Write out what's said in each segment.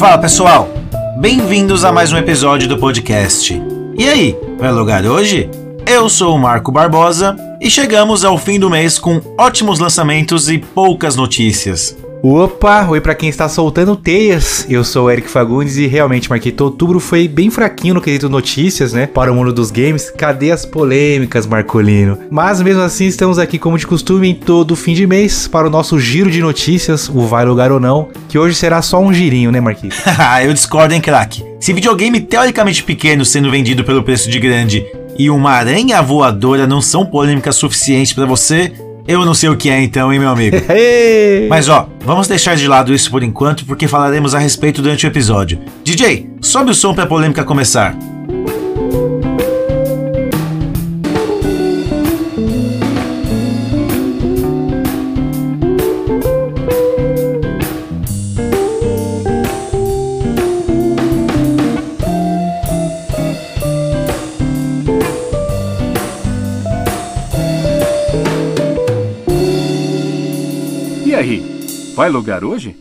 Fala pessoal, bem-vindos a mais um episódio do podcast. E aí, vai logar hoje? Eu sou o Marco Barbosa e chegamos ao fim do mês com ótimos lançamentos e poucas notícias. Opa, oi pra quem está soltando teias. Eu sou o Eric Fagundes e realmente, Marquito, outubro foi bem fraquinho no quesito notícias, né? Para o mundo dos games. Cadê as polêmicas, Marcolino? Mas mesmo assim, estamos aqui como de costume em todo fim de mês para o nosso giro de notícias, o Vai Lugar ou Não, que hoje será só um girinho, né, Marquito? Eu discordo, hein, craque? Se videogame teoricamente pequeno sendo vendido pelo preço de grande e uma aranha voadora não são polêmicas suficientes para você, eu não sei o que é então, hein, meu amigo? Mas ó, vamos deixar de lado isso por enquanto porque falaremos a respeito durante o episódio. DJ, sobe o som pra polêmica começar. Vai lugar hoje?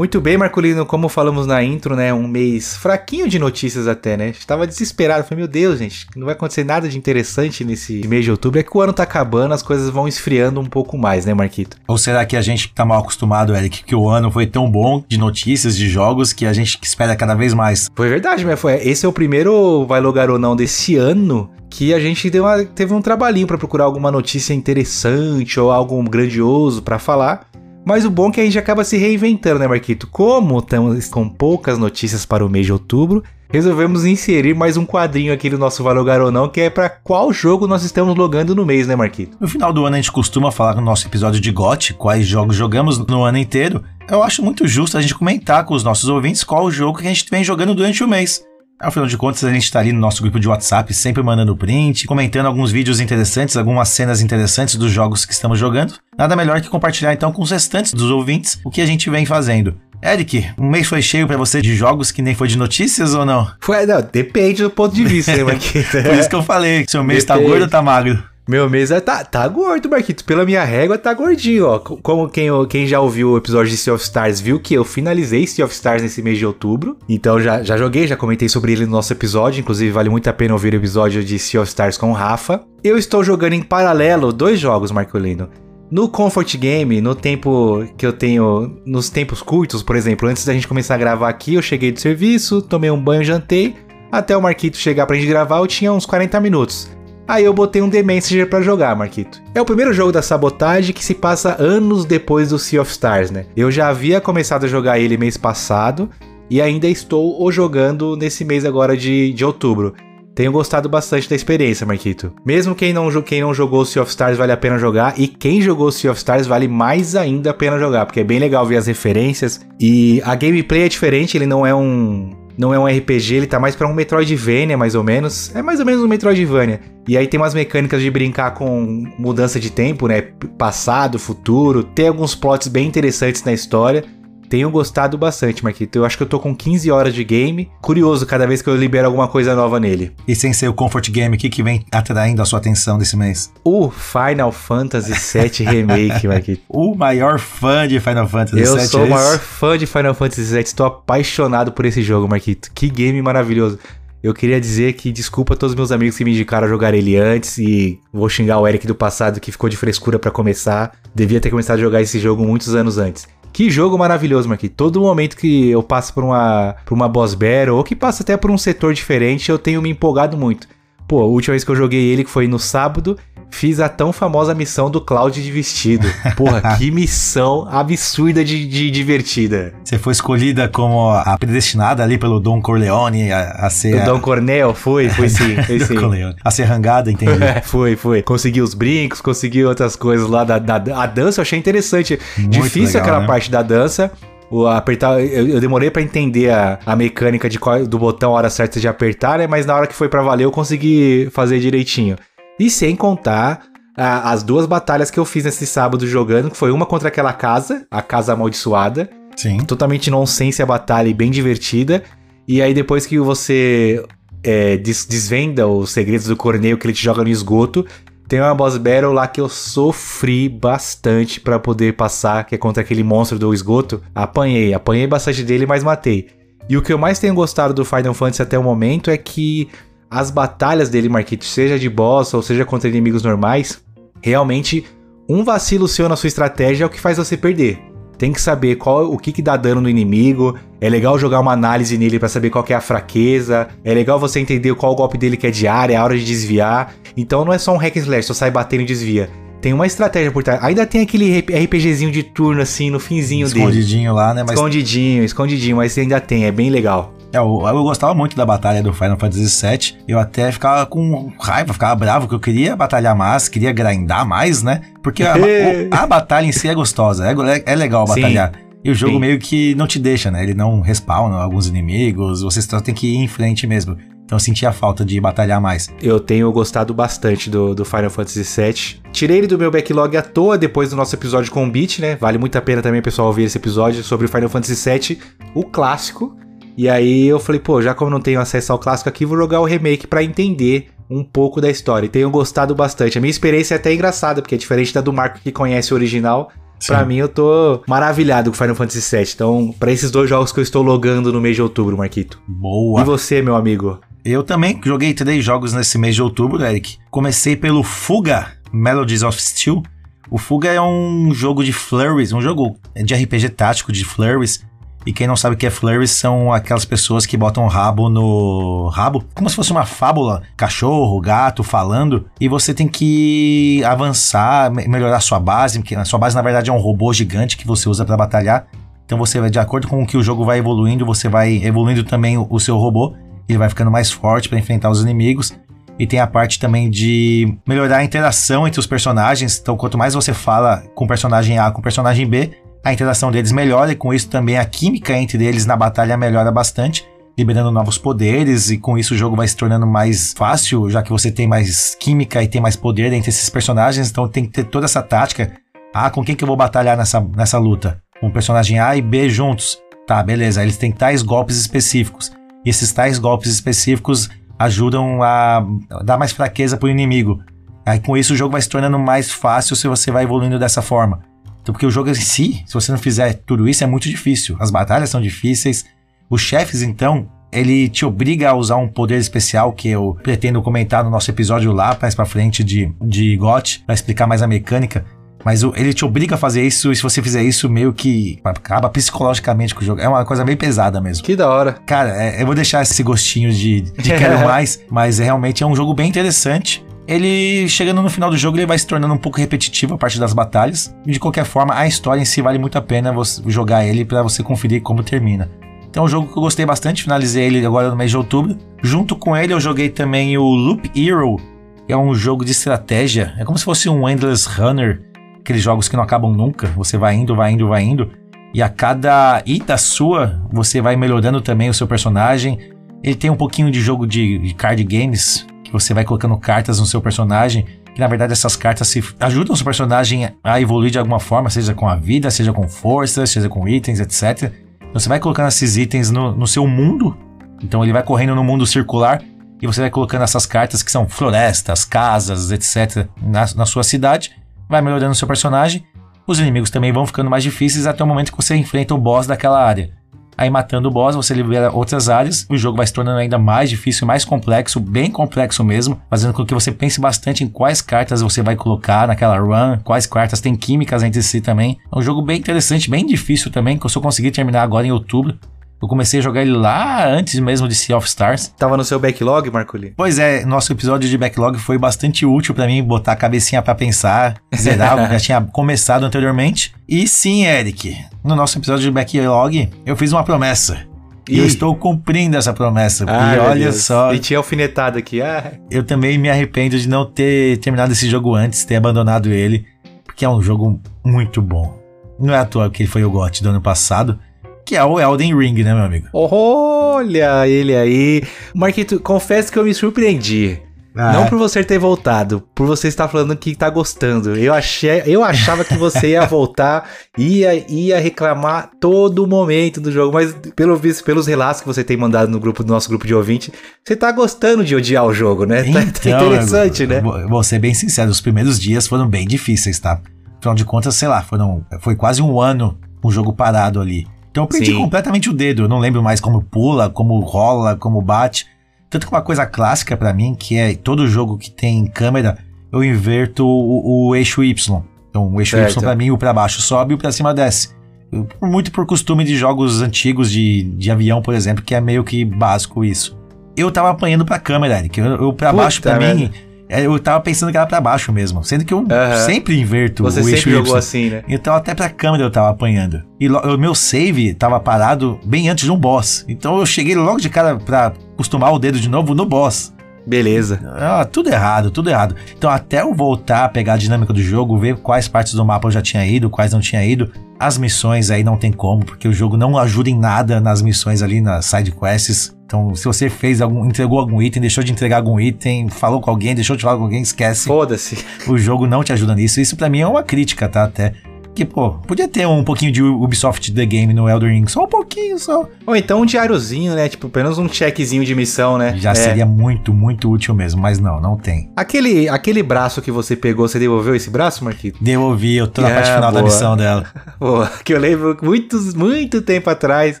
Muito bem, Marcolino, como falamos na intro, né? Um mês fraquinho de notícias até, né? Estava desesperado. Falei, meu Deus, gente, não vai acontecer nada de interessante nesse mês de outubro. É que o ano tá acabando, as coisas vão esfriando um pouco mais, né, Marquito? Ou será que a gente tá mal acostumado, Eric, que o ano foi tão bom de notícias, de jogos, que a gente espera cada vez mais? Foi verdade, mas foi. Esse é o primeiro Vai Logar ou Não desse ano que a gente uma, teve um trabalhinho para procurar alguma notícia interessante ou algo grandioso para falar. Mas o bom é que a gente acaba se reinventando, né, Marquito? Como estamos com poucas notícias para o mês de outubro, resolvemos inserir mais um quadrinho aqui no nosso Valor Garonão, que é para qual jogo nós estamos logando no mês, né, Marquito? No final do ano a gente costuma falar no nosso episódio de GOT, quais jogos jogamos no ano inteiro. Eu acho muito justo a gente comentar com os nossos ouvintes qual o jogo que a gente vem jogando durante o mês. Afinal de contas, a gente está ali no nosso grupo de WhatsApp, sempre mandando print, comentando alguns vídeos interessantes, algumas cenas interessantes dos jogos que estamos jogando. Nada melhor que compartilhar então com os restantes dos ouvintes o que a gente vem fazendo. Eric, um mês foi cheio para você de jogos que nem foi de notícias ou não? Foi, não, depende do ponto de vista, né, Marquinhos? Por isso que eu falei, seu mês tá depende. tá gordo ou tá magro? Meu mês é, tá, tá gordo, Marquito. Pela minha régua, tá gordinho, ó. Como quem, quem já ouviu o episódio de Sea of Stars viu que eu finalizei Sea of Stars nesse mês de outubro. Então já, já joguei, já comentei sobre ele no nosso episódio. Inclusive, vale muito a pena ouvir o episódio de Sea of Stars com o Rafa. Eu estou jogando em paralelo dois jogos, Marcolino. No Comfort Game, no tempo que eu tenho. Nos tempos curtos, por exemplo, antes da gente começar a gravar aqui, eu cheguei do serviço, tomei um banho, jantei. Até o Marquito chegar pra gente gravar, eu tinha uns 40 minutos. Aí eu botei um The Messenger pra jogar, Marquito. É o primeiro jogo da sabotagem que se passa anos depois do Sea of Stars, né? Eu já havia começado a jogar ele mês passado e ainda estou o jogando nesse mês agora de, de outubro. Tenho gostado bastante da experiência, Marquito. Mesmo quem não, quem não jogou Sea of Stars vale a pena jogar, e quem jogou Sea of Stars vale mais ainda a pena jogar, porque é bem legal ver as referências. E a gameplay é diferente, ele não é um, não é um RPG, ele tá mais para um Metroidvania, mais ou menos. É mais ou menos um Metroidvania. E aí tem umas mecânicas de brincar com mudança de tempo, né? Passado, futuro. Tem alguns plots bem interessantes na história. Tenho gostado bastante, Marquito. Eu acho que eu tô com 15 horas de game. Curioso cada vez que eu libero alguma coisa nova nele. E sem ser o Comfort Game, o que, que vem atraindo a sua atenção desse mês? O Final Fantasy VII Remake, Marquito. o maior fã de Final Fantasy VII. Eu sou é o maior fã de Final Fantasy VII. Estou apaixonado por esse jogo, Marquito. Que game maravilhoso. Eu queria dizer que desculpa a todos os meus amigos que me indicaram a jogar ele antes e vou xingar o Eric do passado que ficou de frescura para começar. Devia ter começado a jogar esse jogo muitos anos antes. Que jogo maravilhoso, Marquinhos. Todo momento que eu passo por uma, por uma boss battle, ou que passo até por um setor diferente, eu tenho me empolgado muito. Pô, a última vez que eu joguei ele, que foi no sábado, fiz a tão famosa missão do Cloud de vestido. Porra, que missão absurda de, de, divertida. Você foi escolhida como a predestinada ali pelo Dom Corleone a, a ser. O a... Dom Cornel? Foi, foi sim. Foi sim. a ser rangada, entendi. É, foi, foi. Consegui os brincos, consegui outras coisas lá da, da a dança, eu achei interessante. Muito Difícil legal, aquela né? parte da dança. O apertar, eu, eu demorei para entender a, a mecânica de qual, do botão a hora certa de apertar, né? Mas na hora que foi para valer eu consegui fazer direitinho. E sem contar a, as duas batalhas que eu fiz nesse sábado jogando, que foi uma contra aquela casa, a casa amaldiçoada. Sim. Totalmente nonsense a batalha e bem divertida. E aí depois que você é, des desvenda os segredos do Corneio que ele te joga no esgoto, Tem uma boss battle lá que eu sofri bastante para poder passar, que é contra aquele monstro do esgoto. Apanhei, apanhei bastante dele, mas matei. E o que eu mais tenho gostado do Final Fantasy até o momento é que as batalhas dele, Marquito, seja de boss ou seja contra inimigos normais, realmente um vacilo seu na sua estratégia é o que faz você perder. Tem que saber qual o que, que dá dano no inimigo. É legal jogar uma análise nele para saber qual é a fraqueza. É legal você entender qual golpe dele que é de área, é a hora de desviar. Então não é só um hack and slash, só sai batendo e desvia. Tem uma estratégia por trás. Ainda tem aquele RPGzinho de turno assim no finzinho Escondidinho dele. Escondidinho lá, né? Mas... Escondidinho, escondidinho, mas ainda tem, é bem legal. É, eu, eu, gostava muito da batalha do Final Fantasy VII. Eu até ficava com raiva, ficava bravo, que eu queria batalhar mais, queria grindar mais, né? Porque a, a batalha em si é gostosa, é, é, é legal batalhar. Sim. E o jogo Sim. meio que não te deixa, né? Ele não respawna alguns inimigos, você só tem que ir em frente mesmo. Então eu senti a falta de batalhar mais. Eu tenho gostado bastante do, do Final Fantasy VII. Tirei ele do meu backlog à toa depois do nosso episódio com o Beat, né? Vale muito a pena também, pessoal, ouvir esse episódio sobre o Final Fantasy VII, o clássico. E aí eu falei, pô, já como não tenho acesso ao clássico aqui, vou jogar o remake para entender um pouco da história. E tenho gostado bastante. A minha experiência é até engraçada, porque é diferente da do Marco que conhece o original. Sim. Pra mim, eu tô maravilhado com Final Fantasy VII. Então, para esses dois jogos que eu estou logando no mês de outubro, Marquito. Boa. E você, meu amigo? Eu também joguei três jogos nesse mês de outubro, Eric. Comecei pelo Fuga, Melodies of Steel. O Fuga é um jogo de flurries, um jogo de RPG tático de flurries, e quem não sabe o que é flurries são aquelas pessoas que botam rabo no rabo, como se fosse uma fábula, cachorro, gato falando, e você tem que avançar, melhorar sua base, porque a sua base na verdade é um robô gigante que você usa para batalhar. Então você vai de acordo com o que o jogo vai evoluindo, você vai evoluindo também o, o seu robô, ele vai ficando mais forte para enfrentar os inimigos. E tem a parte também de melhorar a interação entre os personagens. Então, quanto mais você fala com o personagem A com o personagem B, a interação deles melhora e com isso também a química entre eles na batalha melhora bastante, liberando novos poderes e com isso o jogo vai se tornando mais fácil, já que você tem mais química e tem mais poder entre esses personagens, então tem que ter toda essa tática. Ah, com quem que eu vou batalhar nessa, nessa luta? Com o personagem A e B juntos. Tá, beleza, eles têm tais golpes específicos. E esses tais golpes específicos ajudam a dar mais fraqueza pro inimigo. Aí com isso o jogo vai se tornando mais fácil se você vai evoluindo dessa forma. Então, porque o jogo em si, se você não fizer tudo isso, é muito difícil. As batalhas são difíceis. Os chefes, então, ele te obriga a usar um poder especial que eu pretendo comentar no nosso episódio lá, mais pra frente de, de GOT, pra explicar mais a mecânica. Mas ele te obriga a fazer isso, e se você fizer isso, meio que acaba psicologicamente com o jogo. É uma coisa bem pesada mesmo. Que da hora. Cara, é, eu vou deixar esse gostinho de, de quero mais, mas realmente é um jogo bem interessante ele chegando no final do jogo ele vai se tornando um pouco repetitivo a parte das batalhas. E de qualquer forma, a história em si vale muito a pena você jogar ele para você conferir como termina. Então é um jogo que eu gostei bastante, finalizei ele agora no mês de outubro. Junto com ele eu joguei também o Loop Hero, que é um jogo de estratégia. É como se fosse um Endless Runner, aqueles jogos que não acabam nunca. Você vai indo, vai indo, vai indo. E a cada ida sua, você vai melhorando também o seu personagem. Ele tem um pouquinho de jogo de card games, que você vai colocando cartas no seu personagem, que na verdade essas cartas se ajudam o seu personagem a evoluir de alguma forma, seja com a vida, seja com força, seja com itens, etc. Então você vai colocando esses itens no, no seu mundo, então ele vai correndo no mundo circular e você vai colocando essas cartas que são florestas, casas, etc. na, na sua cidade, vai melhorando o seu personagem. Os inimigos também vão ficando mais difíceis até o momento que você enfrenta o boss daquela área. Aí matando o boss, você libera outras áreas, o jogo vai se tornando ainda mais difícil, mais complexo, bem complexo mesmo, fazendo com que você pense bastante em quais cartas você vai colocar naquela run, quais cartas tem químicas entre si também. É um jogo bem interessante, bem difícil também, que eu só consegui terminar agora em outubro. Eu comecei a jogar ele lá antes mesmo de Sea of Stars. Tava no seu backlog, Marcoli? Pois é, nosso episódio de backlog foi bastante útil para mim botar a cabecinha para pensar, zerar, já tinha começado anteriormente. E sim, Eric, no nosso episódio de backlog, eu fiz uma promessa. E eu estou cumprindo essa promessa. Ah, e olha só. E tinha alfinetado aqui. Ah. Eu também me arrependo de não ter terminado esse jogo antes, ter abandonado ele, porque é um jogo muito bom. Não é à toa que ele foi o GOT do ano passado que é o Elden Ring, né, meu amigo? Olha ele aí. Marquito, confesso que eu me surpreendi. Ah. Não por você ter voltado, por você estar falando que tá gostando. Eu achei, eu achava que você ia voltar, ia, ia reclamar todo momento do jogo, mas pelo visto, pelos relatos que você tem mandado no grupo do nosso grupo de ouvinte, você tá gostando de odiar o jogo, né? Então, tá, tá interessante, né? Vou ser bem sincero, os primeiros dias foram bem difíceis, tá? Afinal de contas, sei lá, foram, foi quase um ano o jogo parado ali. Então eu perdi Sim. completamente o dedo. Eu não lembro mais como pula, como rola, como bate. Tanto que uma coisa clássica para mim, que é todo jogo que tem câmera, eu inverto o, o eixo Y. Então o eixo certo. Y para mim, o para baixo sobe e o para cima desce. Eu, muito por costume de jogos antigos de, de avião, por exemplo, que é meio que básico isso. Eu tava apanhando pra câmera, Eric. Eu, eu pra Puta baixo, pra mim, é, eu tava pensando que era pra baixo mesmo. Sendo que eu sempre inverto Você o eixo sempre jogou assim, né? Então até pra câmera eu tava apanhando. E o meu save tava parado bem antes de um boss. Então eu cheguei logo de cara pra acostumar o dedo de novo no boss. Beleza. Ah, tudo errado, tudo errado. Então, até eu voltar a pegar a dinâmica do jogo, ver quais partes do mapa eu já tinha ido, quais não tinha ido, as missões aí não tem como, porque o jogo não ajuda em nada nas missões ali, nas side quests. Então, se você fez algum, entregou algum item, deixou de entregar algum item, falou com alguém, deixou de falar com alguém, esquece. Foda-se. O jogo não te ajuda nisso. Isso para mim é uma crítica, tá? Até que, pô, podia ter um pouquinho de Ubisoft The Game no Elder Ring, só um pouquinho só. Ou então um diáriozinho, né? Tipo, apenas um checkzinho de missão, né? Já é. seria muito, muito útil mesmo, mas não, não tem. Aquele, aquele braço que você pegou, você devolveu esse braço, Marquito? Devolvi, eu tô na é, parte final boa. da missão dela. Boa, que eu lembro muitos, muito tempo atrás,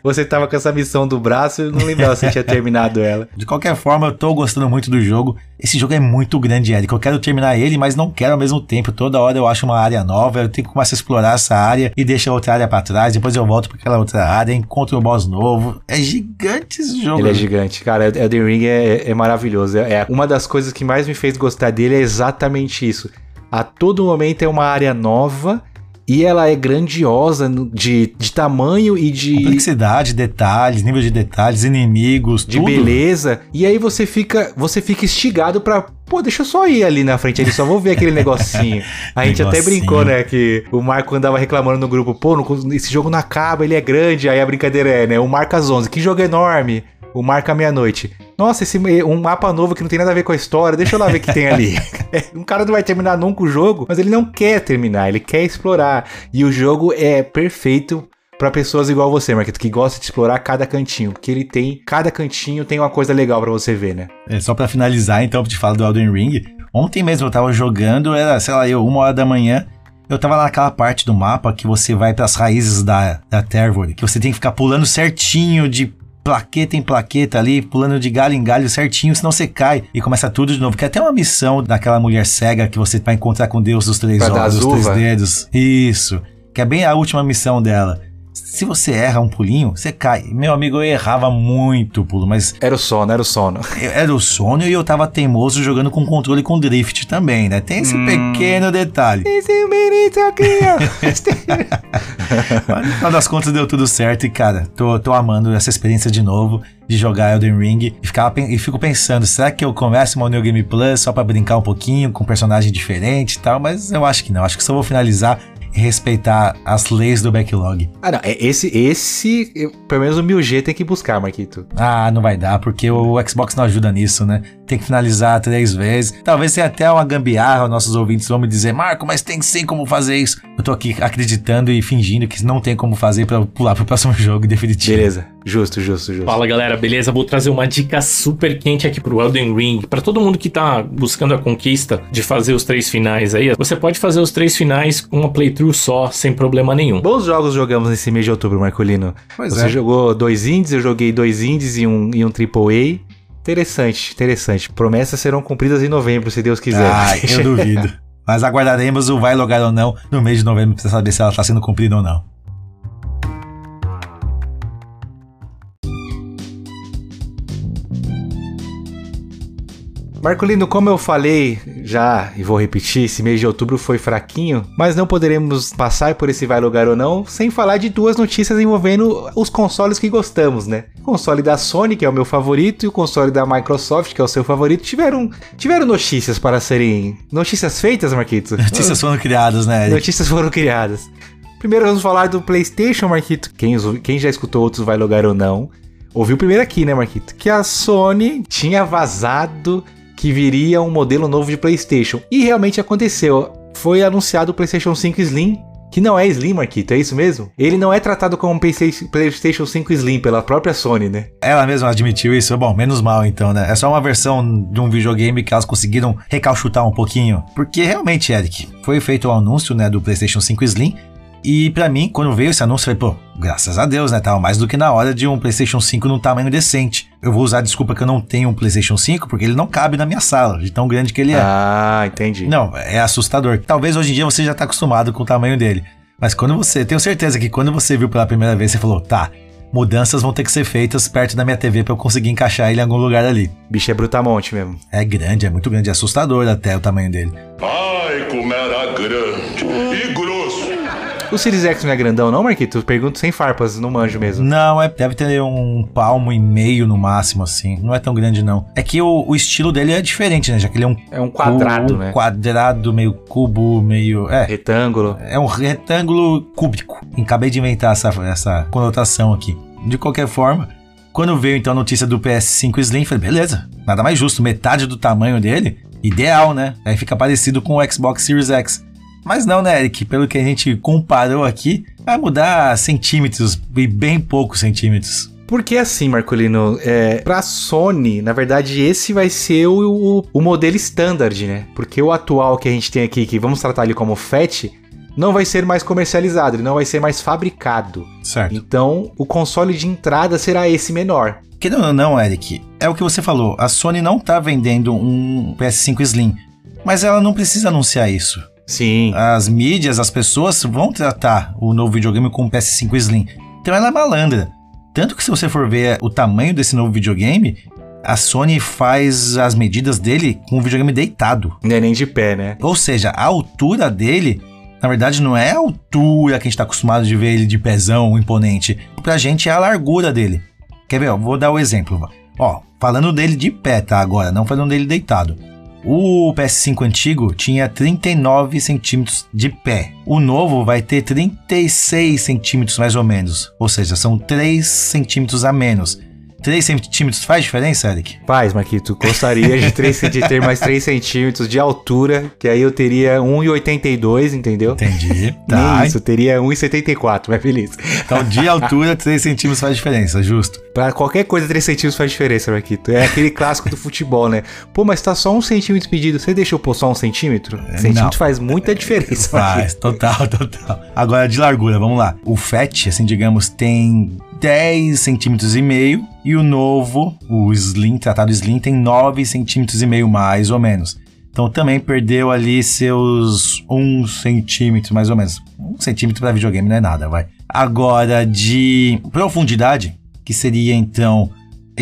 você tava com essa missão do braço e não lembrava se tinha terminado ela. De qualquer forma, eu tô gostando muito do jogo. Esse jogo é muito grande, Eric. Eu quero terminar ele, mas não quero ao mesmo tempo. Toda hora eu acho uma área nova, eu tenho que começar a explorar essa área e deixar outra área para trás. Depois eu volto para aquela outra área, encontro um boss novo. É gigante esse jogo. Ele é gigante, cara. Elden Ring é, é maravilhoso. É, é uma das coisas que mais me fez gostar dele é exatamente isso. A todo momento é uma área nova e ela é grandiosa de, de tamanho e de. Complexidade, detalhes, nível de detalhes, inimigos, de tudo. beleza. E aí você fica, você fica instigado pra. Pô, deixa eu só ir ali na frente, ali só vou ver aquele negocinho. A gente negocinho. até brincou, né? Que o Marco andava reclamando no grupo, pô, esse jogo não acaba, ele é grande. Aí a brincadeira é, né? O Marcas 11, que jogo enorme. O Marca Meia-Noite. Nossa, esse um mapa novo que não tem nada a ver com a história, deixa eu lá ver o que tem ali. um cara não vai terminar nunca o jogo, mas ele não quer terminar, ele quer explorar. E o jogo é perfeito para pessoas igual você, Marquito, que gosta de explorar cada cantinho, porque ele tem, cada cantinho tem uma coisa legal para você ver, né? É, só para finalizar, então, te falar do Elden Ring, ontem mesmo eu tava jogando, era, sei lá, eu, uma hora da manhã, eu tava naquela parte do mapa que você vai para as raízes da, da Tervor, que você tem que ficar pulando certinho de plaqueta em plaqueta ali, pulando de galho em galho certinho, senão você cai e começa tudo de novo. Que é até uma missão daquela mulher cega que você vai encontrar com Deus dos três olhos, dos três dedos. Isso. Que é bem a última missão dela. Se você erra um pulinho, você cai. Meu amigo, eu errava muito o pulo, mas. Era o sono, era o sono. Era o sono e eu tava teimoso jogando com controle com drift também, né? Tem esse hum. pequeno detalhe. Esse menino aqui, ó. mas no final das contas deu tudo certo e, cara, tô, tô amando essa experiência de novo de jogar Elden Ring e, ficava, e fico pensando, será que eu começo uma New Game Plus só para brincar um pouquinho com um personagem diferente e tal? Mas eu acho que não, acho que só vou finalizar respeitar as leis do backlog. Ah, não. É, esse, esse, pelo menos o 1000G tem que buscar, Marquito. Ah, não vai dar, porque o Xbox não ajuda nisso, né? Tem que finalizar três vezes. Talvez tenha até uma gambiarra, nossos ouvintes vão me dizer, Marco, mas tem sim como fazer isso. Eu tô aqui acreditando e fingindo que não tem como fazer para pular pro próximo jogo definitivo. Beleza. Justo, justo, justo. Fala galera, beleza? Vou trazer uma dica super quente aqui pro Elden Ring. Para todo mundo que tá buscando a conquista de fazer os três finais aí, você pode fazer os três finais com uma playthrough só, sem problema nenhum. Bons jogos jogamos nesse mês de outubro, Marcolino. Pois você é. jogou dois indies, eu joguei dois indies e um, e um AAA. Interessante, interessante. Promessas serão cumpridas em novembro, se Deus quiser. Ah, eu duvido. Mas aguardaremos o vai logar ou não no mês de novembro para saber se ela está sendo cumprida ou não. Marcolino, como eu falei já e vou repetir, esse mês de outubro foi fraquinho, mas não poderemos passar por esse vai lugar ou não sem falar de duas notícias envolvendo os consoles que gostamos, né? O console da Sony, que é o meu favorito, e o console da Microsoft, que é o seu favorito, tiveram, tiveram notícias para serem. Notícias feitas, Marquito? Notícias foram criadas, né? Eric? Notícias foram criadas. Primeiro vamos falar do PlayStation, Marquito. Quem, quem já escutou outros vai lugar ou não, ouviu primeiro aqui, né, Marquito? Que a Sony tinha vazado que viria um modelo novo de PlayStation. E realmente aconteceu. Foi anunciado o PlayStation 5 Slim, que não é Slim, Marquito, é isso mesmo? Ele não é tratado como um PlayStation 5 Slim pela própria Sony, né? Ela mesma admitiu isso. Bom, menos mal então, né? É só uma versão de um videogame que elas conseguiram recalchutar um pouquinho. Porque realmente, Eric, foi feito o anúncio, né, do PlayStation 5 Slim. E para mim, quando veio esse anúncio, eu falei, pô, graças a Deus, né? Tava mais do que na hora de um PlayStation 5 num tamanho decente. Eu vou usar a desculpa que eu não tenho um PlayStation 5 porque ele não cabe na minha sala, de tão grande que ele é. Ah, entendi. Não, é assustador. Talvez hoje em dia você já tá acostumado com o tamanho dele. Mas quando você, tenho certeza que quando você viu pela primeira vez, você falou, tá, mudanças vão ter que ser feitas perto da minha TV para eu conseguir encaixar ele em algum lugar ali. Bicho é brutamonte mesmo. É grande, é muito grande, é assustador até o tamanho dele. Ai, como era grande e grosso. O Series X não é grandão, não, Marquito? Pergunto sem farpas, não manjo mesmo. Não, é, deve ter um palmo e meio no máximo, assim. Não é tão grande, não. É que o, o estilo dele é diferente, né? Já que ele é um. É um quadrado, cu- né? Quadrado, meio cubo, meio. É. Retângulo. É um retângulo cúbico. Acabei de inventar essa, essa conotação aqui. De qualquer forma, quando veio então a notícia do PS5 Slim, falei, beleza, nada mais justo, metade do tamanho dele, ideal, né? Aí fica parecido com o Xbox Series X. Mas não, né, Eric? Pelo que a gente comparou aqui, vai mudar centímetros e bem poucos centímetros. Porque assim, Marcolino, é, pra Sony, na verdade, esse vai ser o, o, o modelo standard, né? Porque o atual que a gente tem aqui, que vamos tratar ele como FAT, não vai ser mais comercializado, ele não vai ser mais fabricado. Certo. Então, o console de entrada será esse menor. Querendo ou não, Eric, é o que você falou. A Sony não tá vendendo um PS5 Slim. Mas ela não precisa anunciar isso. Sim. as mídias, as pessoas vão tratar o novo videogame com o PS5 Slim. Então ela é malandra. Tanto que se você for ver o tamanho desse novo videogame, a Sony faz as medidas dele com o videogame deitado. Não é nem de pé, né? Ou seja, a altura dele, na verdade, não é a altura que a gente está acostumado de ver ele de pezão, imponente. Pra gente é a largura dele. Quer ver? Ó, vou dar o exemplo. Ó, falando dele de pé, tá? Agora, não falando dele deitado. O PS5 antigo tinha 39 centímetros de pé. O novo vai ter 36 centímetros mais ou menos. Ou seja, são 3 centímetros a menos. 3 centímetros faz diferença, Eric? Faz, Marquito. Gostaria de, 3, de ter mais 3 centímetros de altura, que aí eu teria 1,82, entendeu? Entendi. Nem isso, eu teria 1,74, mas feliz. Então, de altura, 3 centímetros faz diferença, justo. Pra qualquer coisa, 3 centímetros faz diferença, Marquito. É aquele clássico do futebol, né? Pô, mas tá só um centímetro pedido. Você deixou pôr só um centímetro? centímetro não. faz muita diferença, Faz, Marquito. total, total. Agora, de largura, vamos lá. O FAT, assim, digamos, tem 10 centímetros e meio. E o novo, o Slim, tratado Slim, tem 9 centímetros e meio mais ou menos. Então também perdeu ali seus 1 centímetro, mais ou menos. 1 centímetro para videogame não é nada, vai. Agora, de profundidade, que seria então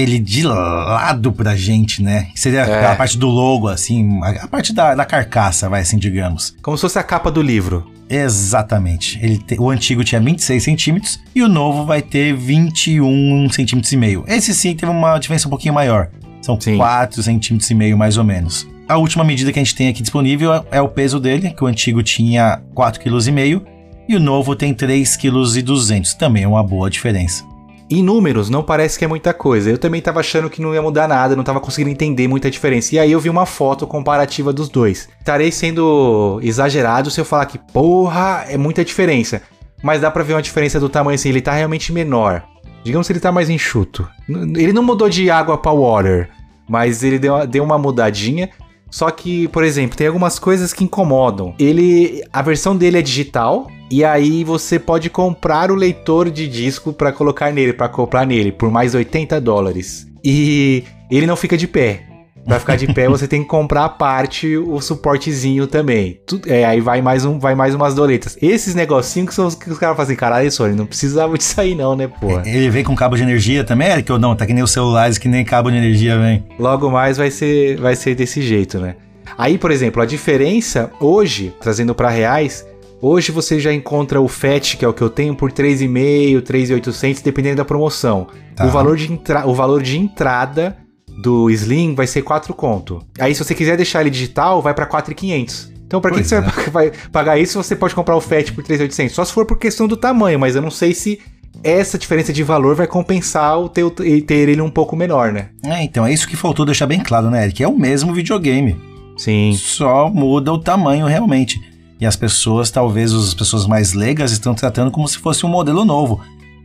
ele de lado pra gente, né? Seria É. a parte do logo, assim, a a parte da, da carcaça, vai assim, digamos. Como se fosse a capa do livro. Exatamente. Ele te- o antigo tinha 26 centímetros e o novo vai ter 21 centímetros e meio. Esse sim teve uma diferença um pouquinho maior. São Sim. 4 centímetros e meio mais ou menos. A última medida que a gente tem aqui disponível é- é o peso dele, que o antigo tinha 4,5 kg e o novo tem 3,2 kg. Também é uma boa diferença. Em números, não parece que é muita coisa. Eu também tava achando que não ia mudar nada, não tava conseguindo entender muita diferença. E aí eu vi uma foto comparativa dos dois. Estarei sendo exagerado se eu falar que, porra, é muita diferença. Mas dá pra ver uma diferença do tamanho assim, ele tá realmente menor. Digamos que ele tá mais enxuto. Ele não mudou de água pra water, mas ele deu uma mudadinha. Só que, por exemplo, tem algumas coisas que incomodam. Ele, a versão dele é digital e aí você pode comprar o leitor de disco pra colocar nele, pra comprar nele por mais 80 dólares. E ele não fica de pé. Pra ficar de pé, você tem que comprar à parte o suportezinho também. Tu- é, aí vai mais, um, vai mais umas doletas. Esses negocinhos que são os que os caras fazem, caralho, Sony, não precisava disso aí não, né, porra? Ele vem com cabo de energia também, Eric? Ou não? Tá que nem os celulares que nem cabo de energia vem. Logo mais vai ser, vai ser desse jeito, né? Aí, por exemplo, a diferença hoje, trazendo para reais, hoje você já encontra o FAT, que é o que eu tenho, por 3,5, 3,800, dependendo da promoção. Tá. O, valor de entra- o valor de entrada do Slim vai ser 4 conto. Aí, se você quiser deixar ele digital, vai para 4,500. Então, pra que, que você é. vai, pagar isso você pode comprar o FAT por 3,800? Só se for por questão do tamanho, mas eu não sei se essa diferença de valor vai compensar o teu, ter ele um pouco menor, né? É, então é isso que faltou deixar bem claro, né, Eric? É o mesmo videogame. Sim. Só muda o tamanho realmente. E as pessoas, talvez as pessoas mais leigas, estão tratando como se fosse um modelo novo.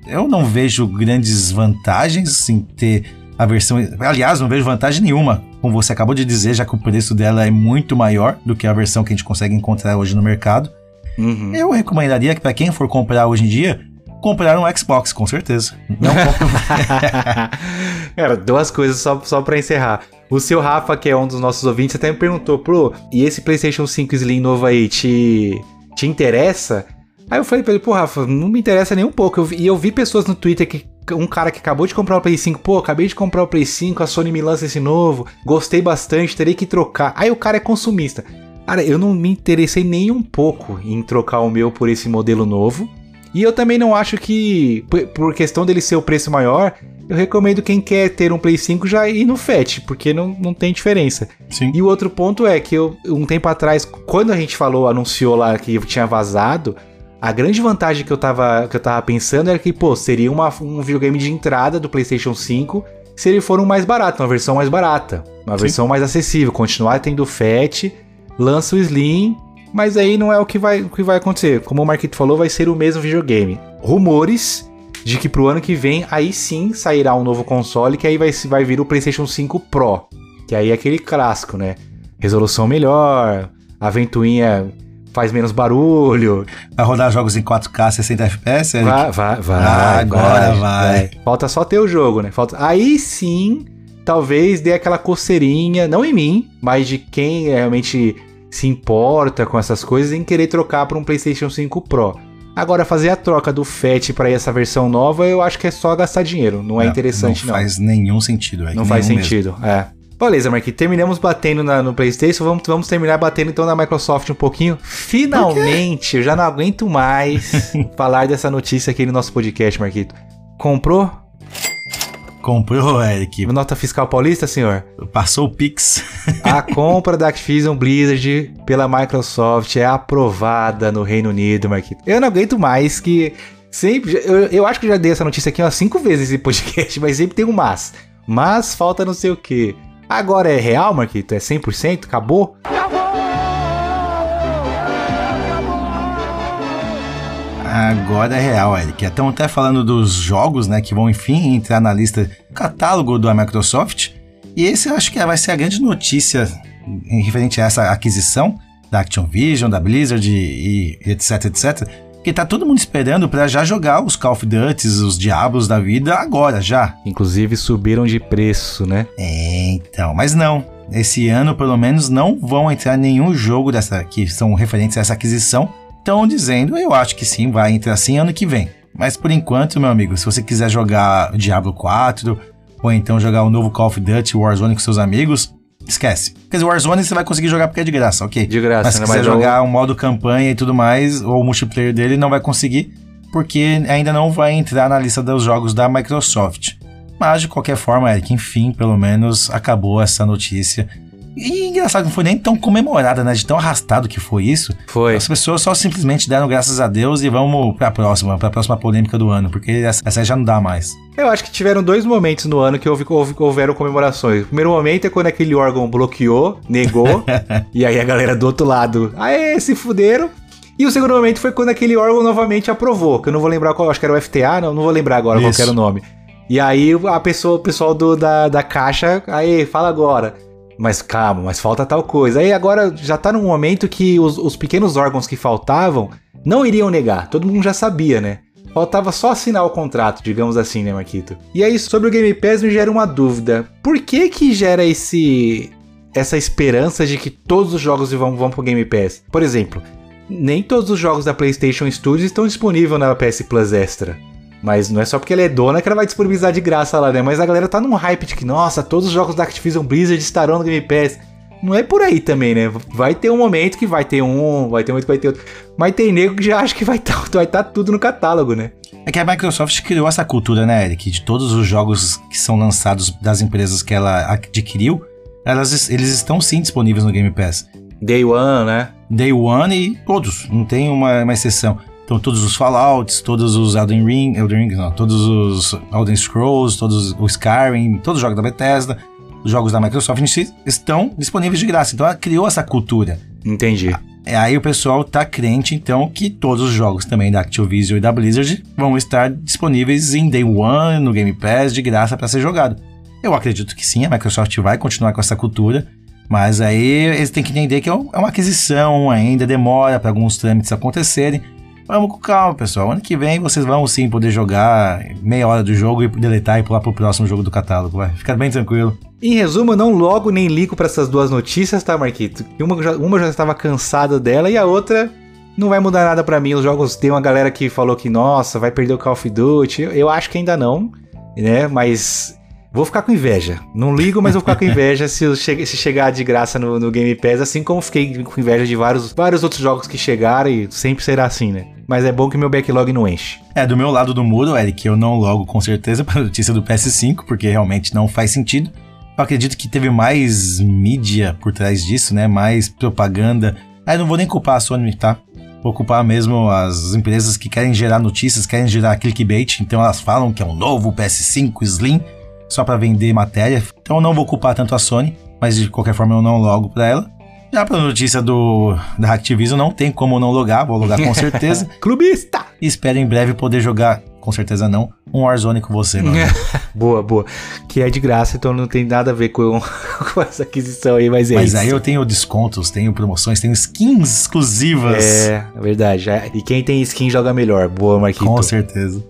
Eu não vejo grandes vantagens em ter a versão. Aliás, não vejo vantagem nenhuma, como você acabou de dizer, já que o preço dela é muito maior do que a versão que a gente consegue encontrar hoje no mercado. Uhum. Eu recomendaria que para quem for comprar hoje em dia, comprar um Xbox, com certeza. Não Cara, duas coisas só, só para encerrar. O seu Rafa, que é um dos nossos ouvintes, até me perguntou, Pro, e esse PlayStation 5 Slim novo aí te, te interessa? Aí eu falei pra ele, pô, Rafa, não me interessa nem um pouco. Eu e eu vi pessoas no Twitter que. Um cara que acabou de comprar o Play 5, pô, acabei de comprar o Play 5, a Sony me lança esse novo, gostei bastante, terei que trocar. Aí o cara é consumista. Cara, eu não me interessei nem um pouco em trocar o meu por esse modelo novo. E eu também não acho que, por questão dele ser o preço maior, eu recomendo quem quer ter um Play 5 já ir no FAT, porque não, não tem diferença. Sim. E o outro ponto é que eu, um tempo atrás, quando a gente falou, anunciou lá que tinha vazado, a grande vantagem que eu tava, que eu tava pensando era que, pô, seria uma, um videogame de entrada do PlayStation 5 se ele for um mais barato, uma versão mais barata, uma Sim. versão mais acessível, continuar tendo FAT, lança o Slim mas aí não é o que vai, o que vai acontecer. Como o Marquito falou, vai ser o mesmo videogame. Rumores de que pro ano que vem, aí sim sairá um novo console, que aí vai, vai vir o PlayStation 5 Pro. Que aí é aquele clássico, né? Resolução melhor, a ventoinha faz menos barulho. Vai rodar jogos em 4K 60 FPS? Eric? Vai, vai, vai. Ah, agora vai, vai. vai. Falta só ter o jogo, né? Falta... Aí sim, talvez dê aquela coceirinha, não em mim, mas de quem realmente se importa com essas coisas em querer trocar para um PlayStation 5 Pro. Agora, fazer a troca do FAT para essa versão nova, eu acho que é só gastar dinheiro. Não é, interessante, não. Não faz nenhum sentido. É não faz sentido, mesmo. é. Beleza, Marquinhos. Terminamos batendo na, no PlayStation. Vamos, vamos terminar batendo então na Microsoft um pouquinho. Finalmente, eu já não aguento mais falar dessa notícia aqui no nosso podcast, Marquito. Comprou? Comprou, Eric. Nota fiscal paulista, senhor? Passou o Pix. A compra da Activision Blizzard pela Microsoft é aprovada no Reino Unido, Marquito. Eu não aguento mais que. Sempre. Eu, eu acho que já dei essa notícia aqui umas cinco vezes nesse podcast, mas sempre tem um mas. Mas falta não sei o que. Agora é real, Marquito? É 100%? Acabou? Agora é real, Eric. Estão até falando dos jogos, né, que vão enfim entrar na lista catálogo da Microsoft. E esse eu acho que vai ser a grande notícia referente a essa aquisição da Activision, da Blizzard e, e etc, etc. Que tá todo mundo esperando para já jogar os Call of Duty, os Diablos da vida agora, já. Inclusive subiram de preço, né? É, então, mas não. Esse ano, pelo menos, não vão entrar nenhum jogo dessa que são referentes a essa aquisição estão dizendo, eu acho que sim, vai entrar assim ano que vem. Mas por enquanto, meu amigo, se você quiser jogar Diablo 4 ou então jogar o novo Call of Duty Warzone com seus amigos, esquece. Quer dizer, Warzone você vai conseguir jogar porque é de graça, ok? De graça, Mas se né? quiser jogar o um modo campanha e tudo mais, ou o multiplayer dele, não vai conseguir, porque ainda não vai entrar na lista dos jogos da Microsoft. Mas de qualquer forma, Eric, enfim, pelo menos acabou essa notícia e engraçado, não foi nem tão comemorada, né? De tão arrastado que foi isso. Foi. As pessoas só simplesmente deram graças a Deus e vamos pra próxima, pra próxima polêmica do ano, porque essa, essa já não dá mais. Eu acho que tiveram dois momentos no ano que houve, houve, houveram comemorações. O primeiro momento é quando aquele órgão bloqueou, negou, e aí a galera do outro lado, aê, se fuderam. E o segundo momento foi quando aquele órgão novamente aprovou, que eu não vou lembrar qual, acho que era o FTA, não, não vou lembrar agora Isso. qual era o nome. E aí a pessoa, o pessoal do, da, da caixa, aí, fala agora. Mas calma, mas falta tal coisa. Aí agora já tá num momento que os, os pequenos órgãos que faltavam não iriam negar. Todo mundo já sabia, né? Faltava só assinar o contrato, digamos assim, né, Marquito? E aí, sobre o Game Pass, me gera uma dúvida. Por que que gera esse... essa esperança de que todos os jogos vão, vão pro Game Pass? Por exemplo, nem todos os jogos da PlayStation Studios estão disponíveis na PS Plus Extra. Mas não é só porque ela é dona que ela vai disponibilizar de graça lá, né? Mas a galera tá num hype de que, nossa, todos os jogos da Activision Blizzard estarão no Game Pass. Não é por aí também, né? Vai ter um momento que vai ter um, vai ter um momento que vai ter outro. Mas tem nego que já acha que vai estar tá, vai tá tudo no catálogo, né? É que a Microsoft criou essa cultura, né, Eric? De todos os jogos que são lançados das empresas que ela adquiriu, elas, eles estão sim disponíveis no Game Pass. Day One, né? Day One e todos, não tem uma, uma exceção. Então todos os Fallouts, todos os Elden Ring, Elden Ring não, todos os Elden Scrolls, todos os Skyrim, todos os jogos da Bethesda, os jogos da Microsoft estão disponíveis de graça. Então ela criou essa cultura. Entendi. É, aí o pessoal tá crente, então, que todos os jogos também da Activision e da Blizzard vão estar disponíveis em Day One, no Game Pass, de graça para ser jogado. Eu acredito que sim, a Microsoft vai continuar com essa cultura, mas aí eles têm que entender que é, é uma aquisição ainda, demora para alguns trâmites acontecerem. Vamos com calma, pessoal. Ano que vem vocês vão sim poder jogar meia hora do jogo e deletar e pular pro próximo jogo do catálogo. Vai ficar bem tranquilo. Em resumo, não logo nem ligo para essas duas notícias, tá, Marquito? Uma, já, uma já estava cansada dela e a outra não vai mudar nada para mim. Os jogos tem uma galera que falou que, nossa, vai perder o Call of Duty. Eu, eu acho que ainda não, né? Mas Vou ficar com inveja. Não ligo, mas vou ficar com inveja se, che se chegar de graça no, no, Game Pass, assim como fiquei com inveja de vários, vários outros jogos que chegaram e sempre será assim, né? Mas é bom que meu backlog não enche. É, do meu lado do muro, Eric, eu não logo com certeza para a notícia do PS5, porque realmente não faz sentido. Eu acredito que teve mais mídia por trás disso, né? Mais propaganda. Aí não vou nem culpar a Sony, tá? Vou culpar mesmo as empresas que querem gerar notícias, querem gerar clickbait, então elas falam que é um novo PS5 Slim só para vender matéria. Então eu não vou culpar tanto a Sony, mas de qualquer forma eu não logo para ela. Já pra notícia do da Activision, não tem como não logar, vou logar com certeza. Clubista! E espero em breve poder jogar, com certeza não, um Warzone com você, mano. boa, boa. Que é de graça, então não tem nada a ver com, com essa aquisição aí, mas é Mas isso. aí eu tenho descontos, tenho promoções, tenho skins exclusivas. É, é verdade. E quem tem skin joga melhor. Boa, Marquinhos. Com certeza.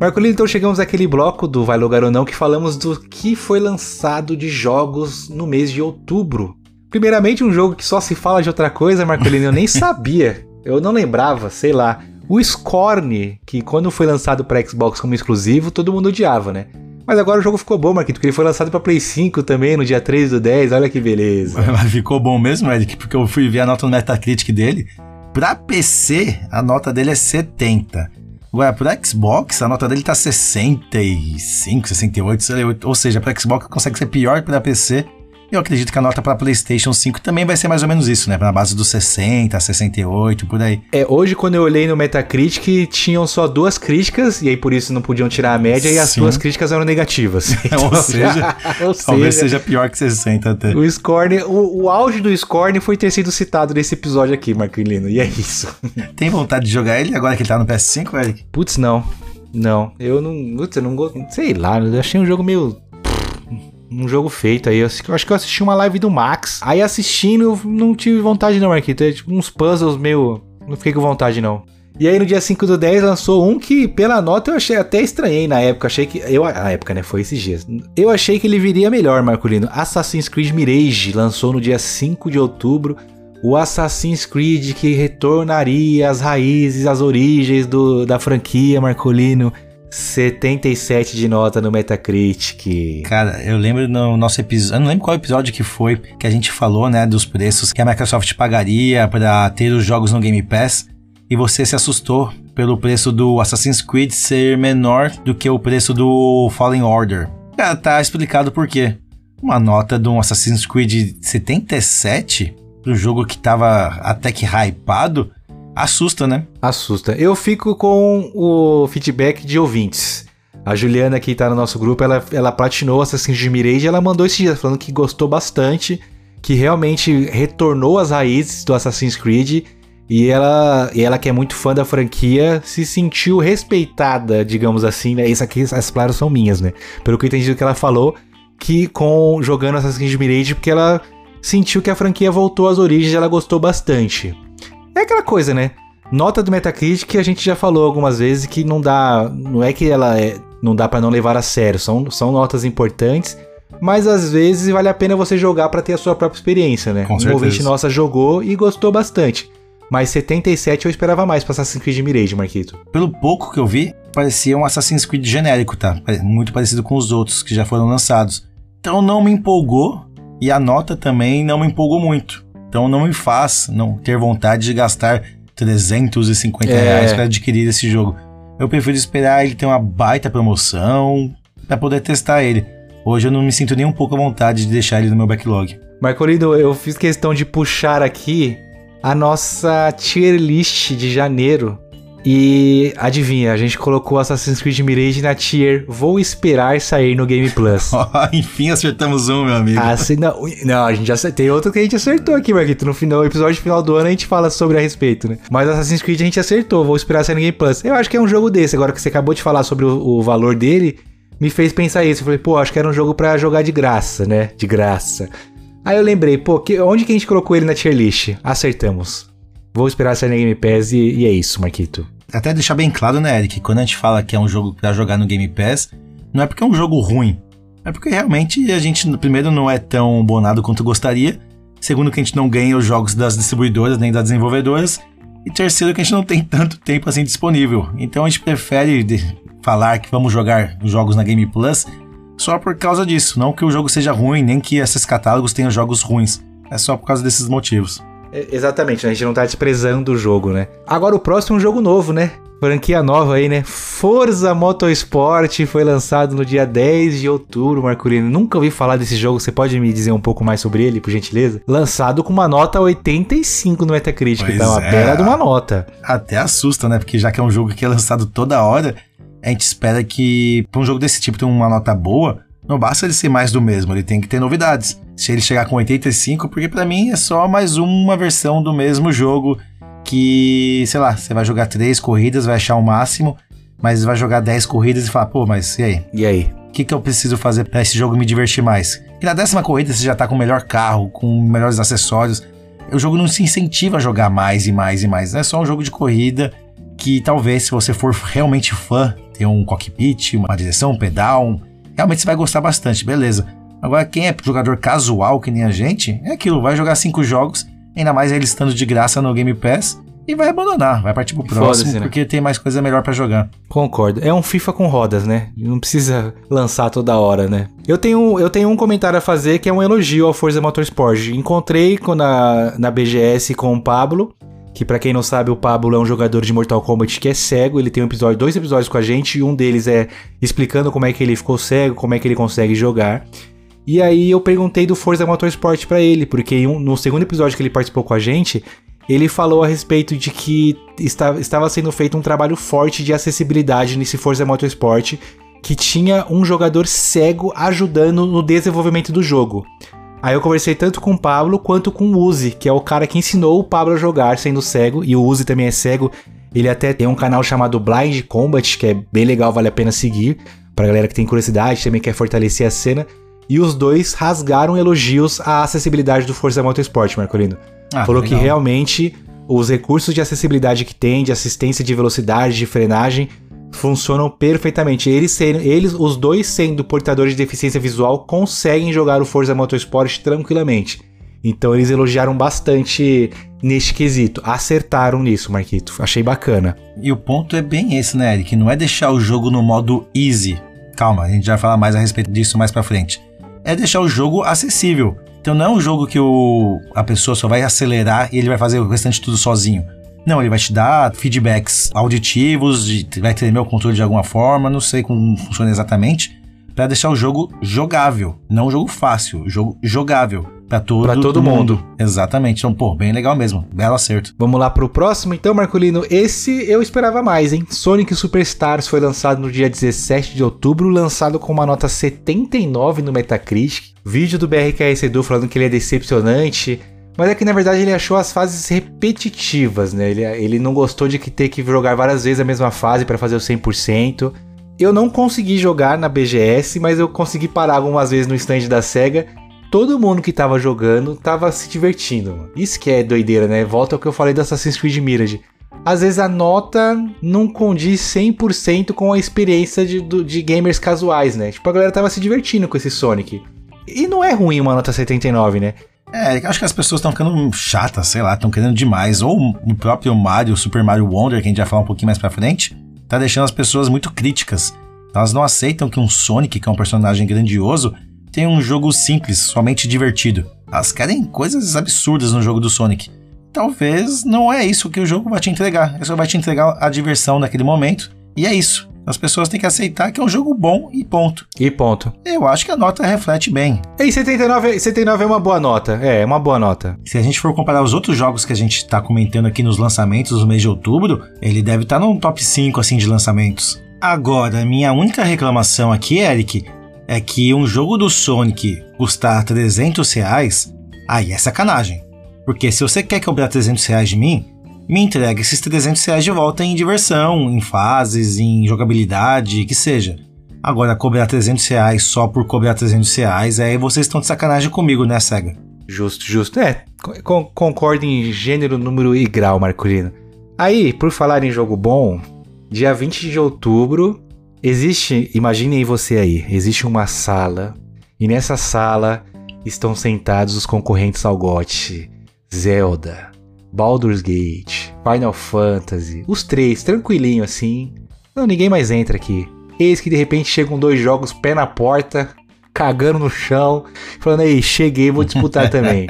Marcolino, então chegamos àquele bloco do Vai Logar ou Não que falamos do que foi lançado de jogos no mês de outubro. Primeiramente, um jogo que só se fala de outra coisa, Marcolino, eu nem sabia. Eu não lembrava, sei lá. O Scorn, que quando foi lançado para Xbox como exclusivo, todo mundo odiava, né? Mas agora o jogo ficou bom, Marquito, porque ele foi lançado para Play 5 também no dia 3 do 10, olha que beleza. Mas ficou bom mesmo, Eric, porque eu fui ver a nota no Metacritic dele. Pra PC, a nota dele é 70. Agora, pro Xbox, a nota dele tá 65, 68, ou seja, para Xbox consegue ser pior que para PC eu acredito que a nota para PlayStation 5 também vai ser mais ou menos isso, né? Na base dos 60, 68, por aí. É, hoje quando eu olhei no Metacritic, tinham só duas críticas, e aí por isso não podiam tirar a média, e as duas críticas eram negativas. Então, ou seja, ou talvez seja, seja pior que 60 até. O Scorn, o, o auge do Scorn foi ter sido citado nesse episódio aqui, Marquinhos, e é isso. Tem vontade de jogar ele agora que ele tá no PS5, Eric? Putz, não. Não, eu não. Putz, eu não. Sei lá, eu achei um jogo meio um jogo feito aí. Eu acho que eu assisti uma live do Max. Aí assistindo, não tive vontade não, Marquito. É tipo uns puzzles meio. Não fiquei com vontade não. E aí no dia 5 do 10 lançou um que, pela nota, eu achei até estranhei na época. Achei que. Eu, a época, né? Foi esses dias. Eu achei que ele viria melhor, Marcolino. Assassin's Creed Mirage lançou no dia 5 de outubro. O Assassin's Creed que retornaria às raízes, às origens do, da franquia, Marcolino. 77 de nota no Metacritic. Cara, eu lembro no nosso episódio, eu não lembro qual episódio que foi que a gente falou, né, dos preços que a Microsoft pagaria para ter os jogos no Game Pass e você se assustou pelo preço do Assassin's Creed ser menor do que o preço do Fallen Order. Cara, tá explicado por quê. Uma nota de um Assassin's Creed 77 pro jogo que tava até que hypado assusta, né? Assusta. Eu fico com o feedback de ouvintes. A Juliana, que tá no nosso grupo, ela, ela platinou Assassin's Creed Mirage ela mandou esse dia falando que gostou bastante, que realmente retornou às raízes do Assassin's Creed e ela, e ela que é muito fã da franquia, se sentiu respeitada, digamos assim, né? Isso aqui, as palavras são minhas, né? Pelo que eu entendi do que ela falou, que com jogando Assassin's Creed Mirage, porque ela sentiu que a franquia voltou às origens ela gostou bastante. É aquela coisa, né? Nota do Metacritic a gente já falou algumas vezes que não dá. Não é que ela é, não dá para não levar a sério. São, são notas importantes. Mas às vezes vale a pena você jogar para ter a sua própria experiência, né? Com um certeza. ouvinte nossa jogou e gostou bastante. Mas 77 eu esperava mais pra Assassin's Creed Mirage, Marquito. Pelo pouco que eu vi, parecia um Assassin's Creed genérico, tá? Muito parecido com os outros que já foram lançados. Então não me empolgou e a nota também não me empolgou muito. Então não me faz não ter vontade de gastar 350 É. reais para adquirir esse jogo. Eu prefiro esperar ele ter uma baita promoção para poder testar ele. Hoje eu não me sinto nem um pouco à vontade de deixar ele no meu backlog. Marcolino, eu fiz questão de puxar aqui a nossa tier list de janeiro. E adivinha, a gente colocou Assassin's Creed Mirage na tier Vou esperar sair no Game Plus. Enfim, acertamos um, meu amigo. Assim, não, não, a gente já tem outro que a gente acertou aqui, Marquito. No final, episódio final do ano a gente fala sobre a respeito, né? Mas Assassin's Creed a gente acertou, vou esperar sair no Game Plus. Eu acho que é um jogo desse, agora que você acabou de falar sobre o, o valor dele, me fez pensar isso. Eu falei, pô, acho que era um jogo para jogar de graça, né? De graça. Aí eu lembrei, pô, que, onde que a gente colocou ele na tier list? Acertamos. Vou esperar sair na Game Pass e, e é isso, Marquito. Até deixar bem claro, né, Eric? Quando a gente fala que é um jogo para jogar no Game Pass, não é porque é um jogo ruim. É porque realmente a gente, primeiro, não é tão bonado quanto gostaria. Segundo, que a gente não ganha os jogos das distribuidoras nem das desenvolvedoras. E terceiro, que a gente não tem tanto tempo assim disponível. Então a gente prefere falar que vamos jogar os jogos na Game Plus só por causa disso. Não que o jogo seja ruim, nem que esses catálogos tenham jogos ruins. É só por causa desses motivos. É, exatamente, né? a gente não tá desprezando o jogo, né? Agora o próximo é um jogo novo, né? Franquia nova aí, né? Forza Motorsport foi lançado no dia 10 de outubro, Marculino. Nunca ouvi falar desse jogo, você pode me dizer um pouco mais sobre ele, por gentileza? Lançado com uma nota 85 no Metacritic, pois tá uma é. bela de uma nota. Até assusta, né? Porque já que é um jogo que é lançado toda hora, a gente espera que, pra um jogo desse tipo ter uma nota boa, não basta ele ser mais do mesmo, ele tem que ter novidades. Se ele chegar com 85, porque para mim é só mais uma versão do mesmo jogo que, sei lá, você vai jogar três corridas, vai achar o máximo, mas vai jogar 10 corridas e falar, pô, mas e aí? E aí? O que, que eu preciso fazer para esse jogo me divertir mais? E na décima corrida você já tá com o melhor carro, com melhores acessórios. O jogo não se incentiva a jogar mais e mais e mais. É só um jogo de corrida que talvez, se você for realmente fã, tem um cockpit, uma direção, um pedal, realmente você vai gostar bastante, beleza. Agora, quem é jogador casual que nem a gente, é aquilo, vai jogar cinco jogos, ainda mais ele estando de graça no Game Pass, e vai abandonar, vai partir pro próximo, né? porque tem mais coisa melhor para jogar. Concordo. É um FIFA com rodas, né? Não precisa lançar toda hora, né? Eu tenho, eu tenho um comentário a fazer que é um elogio ao Forza Motorsport. Encontrei na, na BGS com o Pablo que para quem não sabe, o Pablo é um jogador de Mortal Kombat que é cego, ele tem um episódio, dois episódios com a gente, e um deles é explicando como é que ele ficou cego, como é que ele consegue jogar. E aí eu perguntei do Forza Motorsport para ele, porque no segundo episódio que ele participou com a gente, ele falou a respeito de que estava sendo feito um trabalho forte de acessibilidade nesse Forza Motorsport, que tinha um jogador cego ajudando no desenvolvimento do jogo. Aí eu conversei tanto com o Pablo quanto com o Uzi, que é o cara que ensinou o Pablo a jogar sendo cego, e o Uzi também é cego. Ele até tem um canal chamado Blind Combat, que é bem legal, vale a pena seguir. Pra galera que tem curiosidade, também quer fortalecer a cena. E os dois rasgaram elogios à acessibilidade do Forza Motorsport, Marcolino. Ah, Falou legal. que realmente os recursos de acessibilidade que tem, de assistência de velocidade, de frenagem, funcionam perfeitamente. Eles, eles, os dois sendo portadores de deficiência visual, conseguem jogar o Forza Motorsport tranquilamente. Então eles elogiaram bastante neste quesito. Acertaram nisso, Marquito. Achei bacana. E o ponto é bem esse, né, Eric? Não é deixar o jogo no modo easy. Calma, a gente vai falar mais a respeito disso mais pra frente. É deixar o jogo acessível. Então não é um jogo que o, a pessoa só vai acelerar e ele vai fazer o restante tudo sozinho. Não, ele vai te dar feedbacks auditivos, vai tremer o controle de alguma forma, não sei como funciona exatamente, para deixar o jogo jogável, não um jogo fácil, jogo jogável para todo, pra todo mundo. mundo. Exatamente. Então, pô, bem legal mesmo. Belo acerto. Vamos lá pro próximo, então, Marcolino. Esse eu esperava mais, hein? Sonic Superstars foi lançado no dia 17 de outubro, lançado com uma nota 79 no Metacritic. Vídeo do BRKS Edu falando que ele é decepcionante. Mas é que na verdade ele achou as fases repetitivas, né? Ele, ele não gostou de ter que jogar várias vezes a mesma fase para fazer o 100%. Eu não consegui jogar na BGS, mas eu consegui parar algumas vezes no stand da SEGA. Todo mundo que tava jogando tava se divertindo. Isso que é doideira, né? Volta ao que eu falei da Assassin's Creed Mirage. Às vezes a nota não condiz 100% com a experiência de, de gamers casuais, né? Tipo, a galera tava se divertindo com esse Sonic. E não é ruim uma nota 79, né? É, acho que as pessoas estão ficando chatas, sei lá, estão querendo demais. Ou o próprio Mario, Super Mario Wonder, que a gente vai falar um pouquinho mais pra frente, tá deixando as pessoas muito críticas. Elas não aceitam que um Sonic, que é um personagem grandioso, tenha um jogo simples, somente divertido. Elas querem coisas absurdas no jogo do Sonic. Talvez não é isso que o jogo vai te entregar. Ele só vai te entregar a diversão naquele momento. E é isso. As pessoas têm que aceitar que é um jogo bom e ponto. E ponto. Eu acho que a nota reflete bem. E 79, 79 é uma boa nota. É, é uma boa nota. Se a gente for comparar os outros jogos que a gente tá comentando aqui nos lançamentos no mês de outubro, ele deve estar tá num top 5 assim de lançamentos. Agora, minha única reclamação aqui, Eric, é que um jogo do Sonic custar 300 reais, aí é sacanagem. Porque se você quer cobrar 300 reais de mim, me entrega esses 300 reais de volta em diversão, em fases, em jogabilidade, que seja. Agora, cobrar 300 reais só por cobrar 300 reais, aí vocês estão de sacanagem comigo, né, SEGA? Justo, justo. É, con concordo em gênero, número e grau, Marcolino. Aí, por falar em jogo bom, dia 20 de outubro, existe, imaginem você aí, existe uma sala, e nessa sala estão sentados os concorrentes ao GOT. Zelda, Baldur's Gate, Final Fantasy, os três, tranquilinho assim. Não, ninguém mais entra aqui. Eis que de repente chegam dois jogos pé na porta, cagando no chão, falando aí, cheguei, vou disputar também.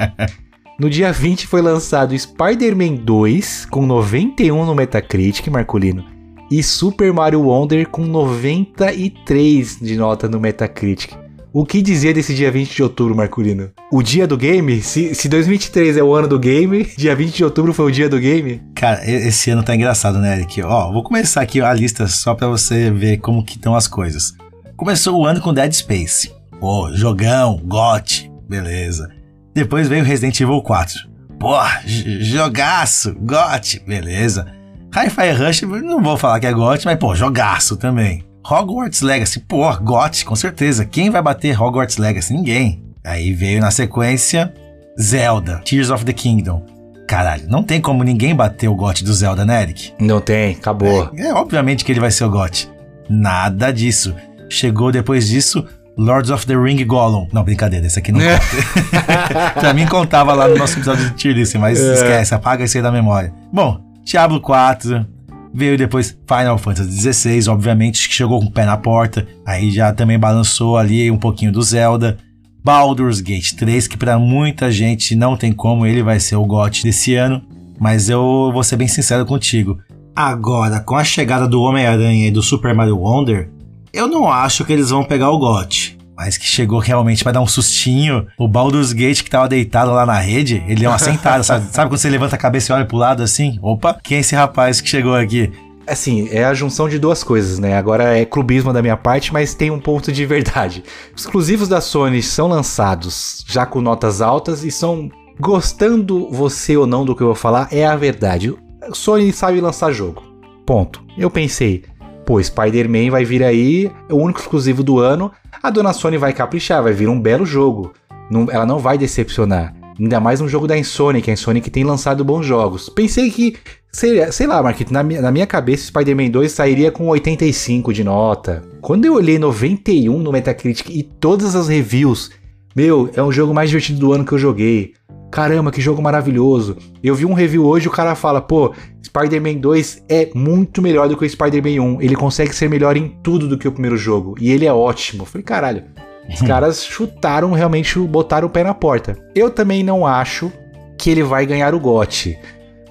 No dia 20 foi lançado Spider-Man 2 com 91 no Metacritic, Marcolino, e Super Mario Wonder com 93 de nota no Metacritic. O que dizer desse dia 20 de outubro, Marculino? O dia do game? Se, se 2023 é o ano do game, dia 20 de outubro foi o dia do game? Cara, esse ano tá engraçado, né, Eric? Ó, vou começar aqui a lista só pra você ver como que estão as coisas. Começou o ano com Dead Space. Pô, jogão, GOT, beleza. Depois veio Resident Evil 4. Pô, jogaço, GOT, beleza. Hi-Fi Rush, não vou falar que é GOT, mas pô, jogaço também. Hogwarts Legacy, pô, GOT, com certeza. Quem vai bater Hogwarts Legacy? Ninguém. Aí veio na sequência Zelda, Tears of the Kingdom. Caralho, não tem como ninguém bater o GOT do Zelda, né, Eric? Não tem, acabou. É, é obviamente que ele vai ser o GOT. Nada disso. Chegou depois disso Lords of the Ring Gollum. Não, brincadeira, esse aqui não conta. pra mim contava lá no nosso episódio de tier list, mas é. esquece, apaga isso aí da memória. Bom, Diablo 4, Veio depois Final Fantasy XVI, obviamente, que chegou com o pé na porta. Aí já também balançou ali um pouquinho do Zelda. Baldur's Gate 3, que para muita gente não tem como, ele vai ser o GOT desse ano. Mas eu vou ser bem sincero contigo. Agora, com a chegada do Homem-Aranha e do Super Mario Wonder, eu não acho que eles vão pegar o GOT mas que chegou realmente para dar um sustinho. O Baldur's Gate que tava deitado lá na rede, ele deu uma sentada, sabe? Sabe quando você levanta a cabeça e olha pro lado assim? Opa, quem é esse rapaz que chegou aqui? Assim, é a junção de duas coisas, né? Agora é clubismo da minha parte, mas tem um ponto de verdade. Os exclusivos da Sony são lançados já com notas altas e são gostando você ou não do que eu vou falar, é a verdade. Sony sabe lançar jogo. Ponto. Eu pensei, pô, Spider-Man vai vir aí, é o único exclusivo do ano, a dona Sony vai caprichar, vai vir um belo jogo. Não, ela não vai decepcionar. Ainda mais um jogo da Insonic, a Insonic tem lançado bons jogos. Pensei que, sei, sei lá, Marquito, na minha, na minha cabeça Spider-Man 2 sairia com 85 de nota. Quando eu olhei 91 no Metacritic e todas as reviews, meu, é um jogo mais divertido do ano que eu joguei. Caramba, que jogo maravilhoso. Eu vi um review hoje, o cara fala, pô, Spider-Man 2 é muito melhor do que o Spider-Man 1. Ele consegue ser melhor em tudo do que o primeiro jogo. E ele é ótimo. Eu falei, caralho, os caras chutaram, realmente botaram o pé na porta. Eu também não acho que ele vai ganhar o GOT.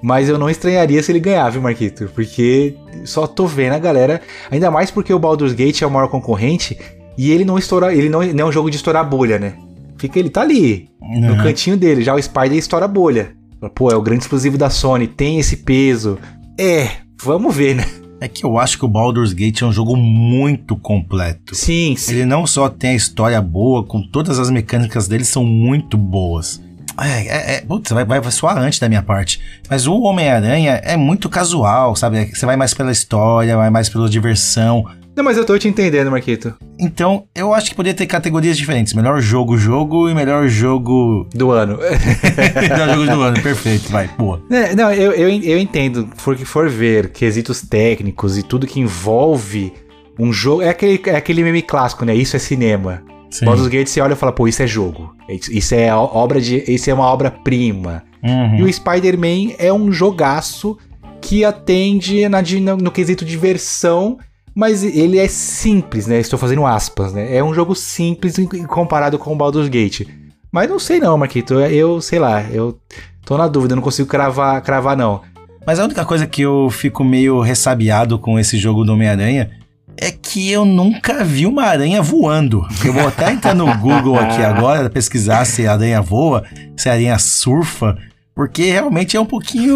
Mas eu não estranharia se ele ganhar, viu, Marquito? Porque só tô vendo a galera. Ainda mais porque o Baldur's Gate é o maior concorrente. E ele não estoura. Ele não, não é um jogo de estourar bolha, né? Fica, ele tá ali, uhum. no cantinho dele. Já o Spider estoura a bolha. Pô, é o grande exclusivo da Sony, tem esse peso. É, vamos ver, né? É que eu acho que o Baldur's Gate é um jogo muito completo. Sim, sim. Ele não só tem a história boa, com todas as mecânicas dele são muito boas. É, é, é putz, vai, vai soar antes da minha parte. Mas o Homem-Aranha é muito casual, sabe? Você vai mais pela história, vai mais pela diversão. Não, mas eu tô te entendendo, Marquito. Então, eu acho que poderia ter categorias diferentes. Melhor jogo, jogo e melhor jogo... Do ano. melhor jogo do ano, perfeito, vai, boa. É, não, eu, eu, eu entendo, for que for ver, quesitos técnicos e tudo que envolve um jogo... É aquele, é aquele meme clássico, né? Isso é cinema. Sim. Baldur's Gate você olha e fala, pô, isso é jogo. Isso é obra de... Isso é uma obra-prima. Uhum. E o Spider-Man é um jogaço que atende na, no, no quesito diversão mas ele é simples, né? Estou fazendo aspas, né? É um jogo simples comparado com o Baldur's Gate. Mas não sei não, Marquito. Eu, sei lá, eu tô na dúvida, não consigo cravar, cravar não. Mas a única coisa que eu fico meio ressabiado com esse jogo do Homem-Aranha é que eu nunca vi uma aranha voando. Eu vou até entrar no Google aqui agora, pesquisar se a aranha voa, se a aranha surfa, porque realmente é um pouquinho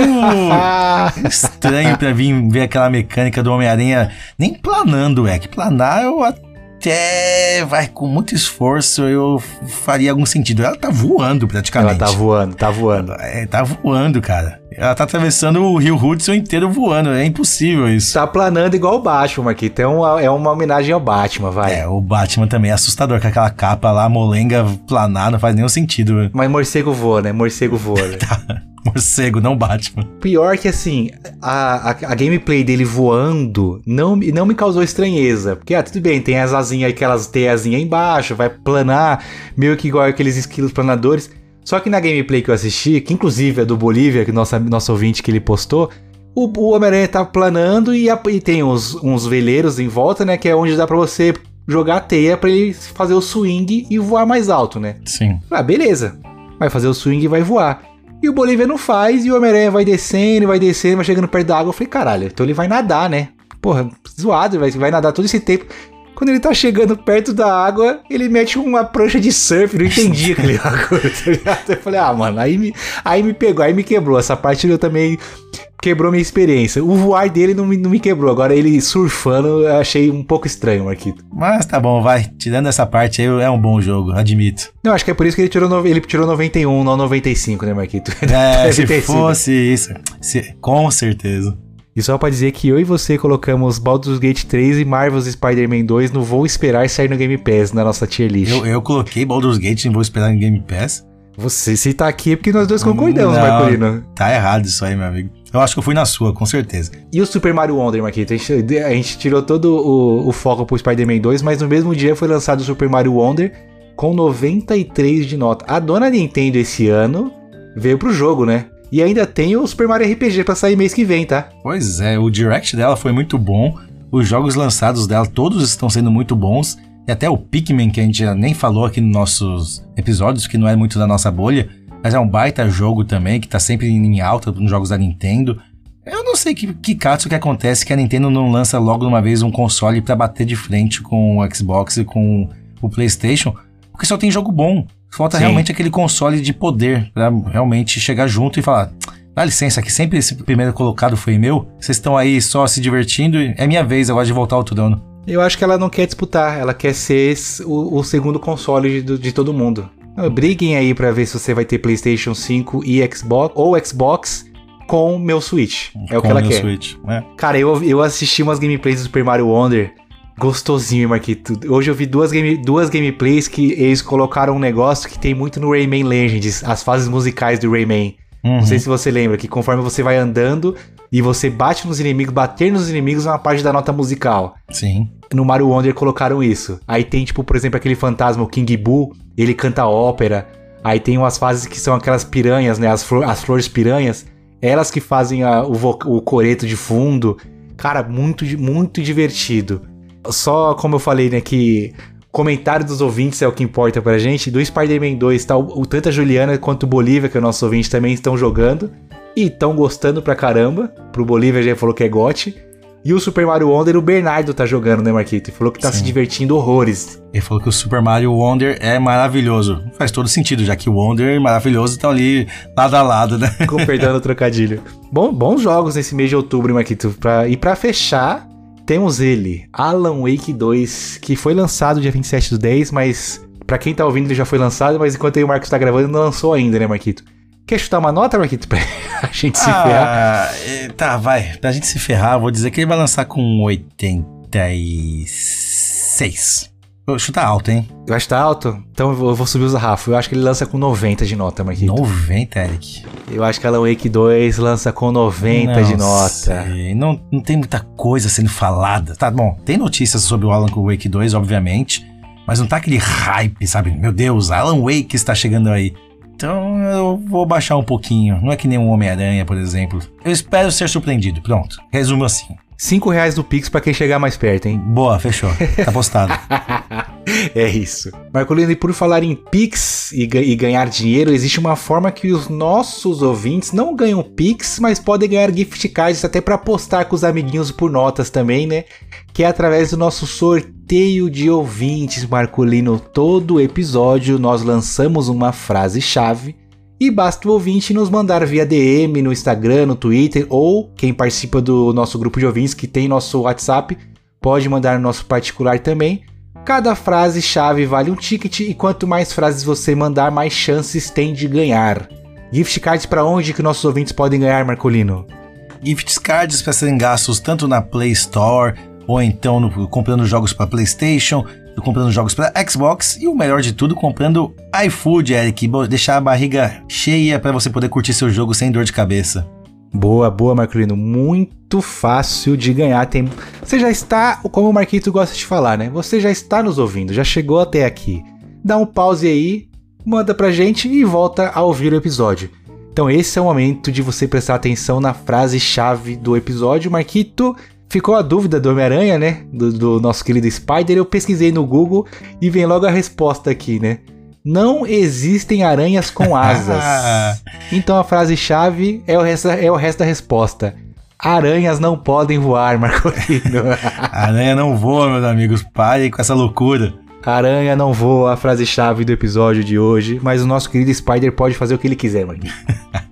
estranho pra vir ver aquela mecânica do Homem-Aranha nem planando, é que planar eu até vai com muito esforço eu faria algum sentido. Ela tá voando praticamente. Ela tá voando, tá voando. É, tá voando, cara. Ela tá atravessando o Rio Hudson inteiro voando. É impossível isso. Tá planando igual o Batman aqui. Então é uma homenagem ao Batman, vai. É, o Batman também é assustador, com aquela capa lá, molenga planar, não faz nenhum sentido. Mas morcego voa, né? Morcego voa. Né? tá. Morcego, não Batman. Pior que assim, a, a, a, gameplay dele voando não, não me causou estranheza. Porque, ah, tudo bem, tem as asinhas, aquelas teiazinhas embaixo, vai planar, meio que igual aqueles esquilos planadores. Só que na gameplay que eu assisti, que inclusive é do Bolívia, que nosso, nosso ouvinte que ele postou, o, o Homem-Aranha tá planando e, a, e tem uns, uns veleiros em volta, né? Que é onde dá pra você jogar a teia para ele fazer o swing e voar mais alto, né? Sim. Ah, beleza. Vai fazer o swing e vai voar. E o Bolívia não faz, e o Homem-Aranha vai descendo, vai descendo, vai chegando perto da água. Eu falei, caralho, então ele vai nadar, né? Porra, zoado, vai, vai nadar todo esse tempo. Quando ele tá chegando perto da água, ele mete uma prancha de surf. Não entendi aquele bagulho, tá ligado? Eu falei, ah, mano, aí me, aí me pegou, aí me quebrou. Essa parte eu também quebrou minha experiência. O voar dele não me, não me quebrou. Agora ele surfando, eu achei um pouco estranho, Marquito. Mas tá bom, vai. Tirando essa parte aí, é um bom jogo, admito. Não, acho que é por isso que ele tirou, no, ele tirou 91, não 95, né, Marquito? É, se fosse isso. Se, com certeza. E só pra dizer que eu e você colocamos Baldur's Gate 3 e Marvel's Spider-Man 2 no Vou Esperar sair no Game Pass, na nossa tier list. Eu, eu coloquei Baldur's Gate e Vou Esperar no Game Pass. Você se tá aqui é porque nós dois concordamos, Não, Marcolino. Tá errado isso aí, meu amigo. Eu acho que eu fui na sua, com certeza. E o Super Mario Wonder, Marquito? A gente, a gente tirou todo o, o foco pro Spider-Man 2, mas no mesmo dia foi lançado o Super Mario Wonder com 93 de nota. A dona Nintendo esse ano veio pro jogo, né? E ainda tem o Super Mario RPG para sair mês que vem, tá? Pois é, o direct dela foi muito bom. Os jogos lançados dela todos estão sendo muito bons. E até o Pikmin, que a gente já nem falou aqui nos nossos episódios, que não é muito da nossa bolha, mas é um baita jogo também, que tá sempre em alta nos jogos da Nintendo. Eu não sei que, que caso que acontece que a Nintendo não lança logo de uma vez um console para bater de frente com o Xbox e com o PlayStation, porque só tem jogo bom. Falta Sim. realmente aquele console de poder para realmente chegar junto e falar: dá licença, que sempre esse primeiro colocado foi meu. Vocês estão aí só se divertindo. É minha vez agora de voltar ao trono. Eu acho que ela não quer disputar, ela quer ser o, o segundo console de, de todo mundo. Briguem aí para ver se você vai ter PlayStation 5 e Xbox ou Xbox com meu Switch. É com o que ela quer. Switch, é. Cara, eu, eu assisti umas gameplays do Super Mario Wonder gostosinho, Marquito. Hoje eu vi duas, game, duas gameplays que eles colocaram um negócio que tem muito no Rayman Legends, as fases musicais do Rayman. Uhum. Não sei se você lembra, que conforme você vai andando e você bate nos inimigos, bater nos inimigos é uma parte da nota musical. Sim. No Mario Wonder colocaram isso. Aí tem, tipo, por exemplo, aquele fantasma, o King Boo, ele canta ópera. Aí tem umas fases que são aquelas piranhas, né? As, flor, as flores piranhas. Elas que fazem a, o, o coreto de fundo. Cara, muito, muito divertido. Só como eu falei, né, que comentário dos ouvintes é o que importa pra gente. Do Spider-Man 2, tá, o, tanto a Juliana quanto o Bolívia, que é o nosso ouvinte, também estão jogando. E estão gostando pra caramba. Pro Bolívia já falou que é gote. E o Super Mario Wonder, o Bernardo tá jogando, né, Marquito? E falou que tá Sim. se divertindo horrores. Ele falou que o Super Mario Wonder é maravilhoso. Faz todo sentido, já que o Wonder e maravilhoso estão ali lado a lado, né? Com perdão o trocadilho. Bom, bons jogos nesse mês de outubro, Marquito. Pra, e pra fechar, temos ele, Alan Wake 2, que foi lançado dia 27 do 10, mas para quem tá ouvindo ele já foi lançado, mas enquanto aí o Marcos tá gravando não lançou ainda, né, Marquito? Quer chutar uma nota, Marquito, pra gente se ah, ferrar? Tá, vai. Pra gente se ferrar, vou dizer que ele vai lançar com 86. Vou chutar alto, hein? Eu acho que tá alto? Então eu vou subir o zarrafo. Eu acho que ele lança com 90 de nota, Marquito. 90, Eric? Eu acho que Alan Wake 2 lança com 90 não de nota. Sei. Não, não tem muita coisa sendo falada. Tá bom, tem notícias sobre o Alan Wake 2, obviamente. Mas não tá aquele hype, sabe? Meu Deus, Alan Wake está chegando aí. Então eu vou baixar um pouquinho. Não é que nem um Homem-Aranha, por exemplo. Eu espero ser surpreendido. Pronto. Resumo assim. 5 reais do Pix para quem chegar mais perto, hein? Boa, fechou. Tá postado. É isso. Marcolino, e por falar em Pix e, e, ganhar dinheiro, existe uma forma que os nossos ouvintes não ganham Pix, mas podem ganhar gift cards até para apostar com os amiguinhos por notas também, né? Que é através do nosso sorteio de ouvintes, Marcolino. Todo episódio nós lançamos uma frase-chave e basta o ouvinte nos mandar via DM no Instagram, no Twitter ou quem participa do nosso grupo de ouvintes que tem nosso WhatsApp pode mandar no nosso particular também. Cada frase-chave vale um ticket e quanto mais frases você mandar, mais chances tem de ganhar. Gift cards para onde que nossos ouvintes podem ganhar, Marcolino? Gift cards para serem gastos tanto na Play Store ou então no, comprando jogos para PlayStation, comprando jogos para Xbox e o melhor de tudo, comprando iFood, Eric, deixar a barriga cheia para você poder curtir seu jogo sem dor de cabeça. Boa, boa, Marcolino. Muito fácil de ganhar. Tem... Você já está, como o Marquito gosta de falar, né? Você já está nos ouvindo, já chegou até aqui. Dá um pause aí, manda pra gente e volta a ouvir o episódio. Então esse é o momento de você prestar atenção na frase-chave do episódio. Marquito, ficou a dúvida do Homem-Aranha, né? Do, do nosso querido Spider. Eu pesquisei no Google e vem logo a resposta aqui, né? Não existem aranhas com asas. então a frase-chave é, o resto, é o resto da resposta. Aranhas não podem voar, Marcolino. Aranha não voa, meus amigos. Parem com essa loucura. Aranha não voa, a frase-chave do episódio de hoje. Mas o nosso querido Spider pode fazer o que ele quiser, Marquinhos.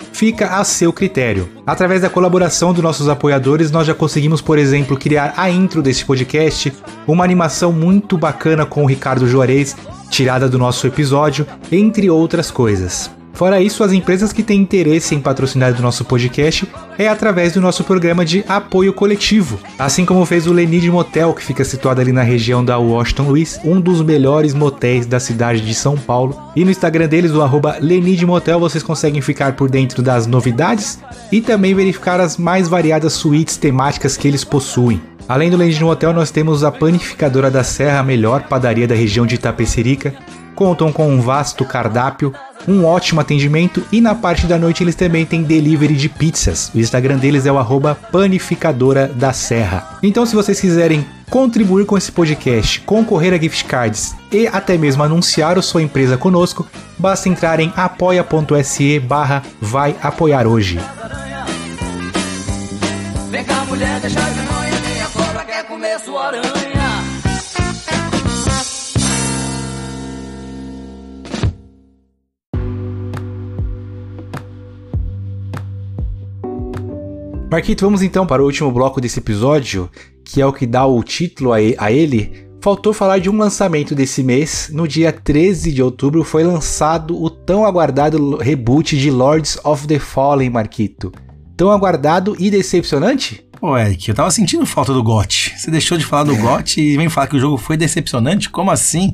fica a seu critério. Através da colaboração dos nossos apoiadores, nós já conseguimos, por exemplo, criar a intro desse podcast, uma animação muito bacana com o Ricardo Juarez, tirada do nosso episódio, entre outras coisas. Fora isso, as empresas que têm interesse em patrocinar o nosso podcast é através do nosso programa de apoio coletivo, assim como fez o Lenid Motel, que fica situado ali na região da Washington Luiz, um dos melhores motéis da cidade de São Paulo. E no Instagram deles, o arroba Lenid Motel, vocês conseguem ficar por dentro das novidades e também verificar as mais variadas suítes temáticas que eles possuem. Além do Lenid Motel, nós temos a Panificadora da Serra, a melhor padaria da região de Itapecerica, contam com um vasto cardápio, um ótimo atendimento e na parte da noite eles também têm delivery de pizzas. O Instagram deles é o panificadora da serra. Então se vocês quiserem contribuir com esse podcast, concorrer a gift cards e até mesmo anunciar a sua empresa conosco, basta entrar em apoia.se barra vai apoiar hoje. Vem cá, mulher, deixa minha cobra quer comer sua aranha. Marquito, vamos então para o último bloco desse episódio, que é o que dá o título a ele. Faltou falar de um lançamento desse mês. No dia 13 de outubro foi lançado o tão aguardado reboot de Lords of the Fallen, Marquito. Tão aguardado e decepcionante? Pô, Eric, eu tava sentindo falta do GOT. Você deixou de falar do GOT e vem falar que o jogo foi decepcionante? Como assim?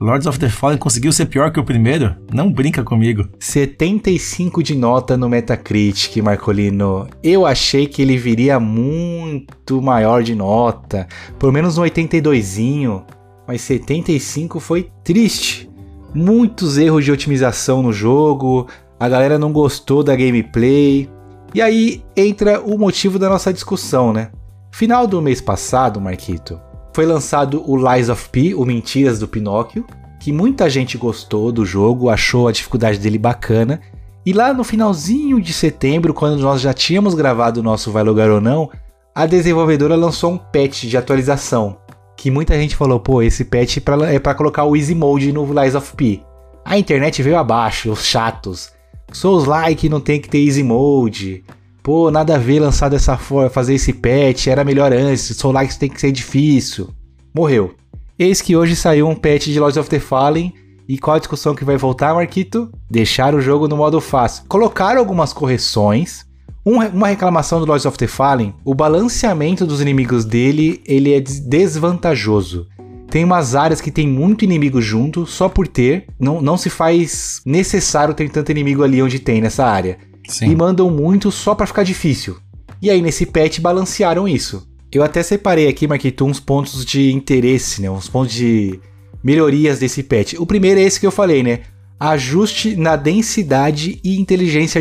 Lords of the Fallen conseguiu ser pior que o primeiro? Não brinca comigo. 75 de nota no Metacritic, Marcolino. Eu achei que ele viria muito maior de nota, pelo menos um 82zinho, mas 75 foi triste. Muitos erros de otimização no jogo, a galera não gostou da gameplay. E aí entra o motivo da nossa discussão, né? Final do mês passado, Marquito, foi lançado o Lies of P, o Mentiras do Pinóquio, que muita gente gostou do jogo, achou a dificuldade dele bacana. E lá no finalzinho de setembro, quando nós já tínhamos gravado o nosso Vai Lugar ou Não, a desenvolvedora lançou um patch de atualização. Que muita gente falou, pô, esse patch é para colocar o Easy Mode no Lies of P. A internet veio abaixo, os chatos. Souls like não tem que ter Easy Mode. Pô, nada a ver lançar dessa forma, fazer esse patch, era melhor antes, Likes tem que ser difícil. Morreu. Eis que hoje saiu um patch de Lords of the Fallen. E qual a discussão que vai voltar, Marquito? Deixar o jogo no modo fácil. Colocaram algumas correções. Um- uma reclamação do Lords of the Fallen, o balanceamento dos inimigos dele, ele é des- desvantajoso. Tem umas áreas que tem muito inimigo junto, só por ter. Não, não se faz necessário ter tanto inimigo ali onde tem nessa área. Sim. E mandam muito só pra ficar difícil. E aí nesse patch balancearam isso. Eu até separei aqui, Marquito, uns pontos de interesse, né? Uns pontos de melhorias desse patch. O primeiro é esse que eu falei, né? Ajuste na densidade e inteligência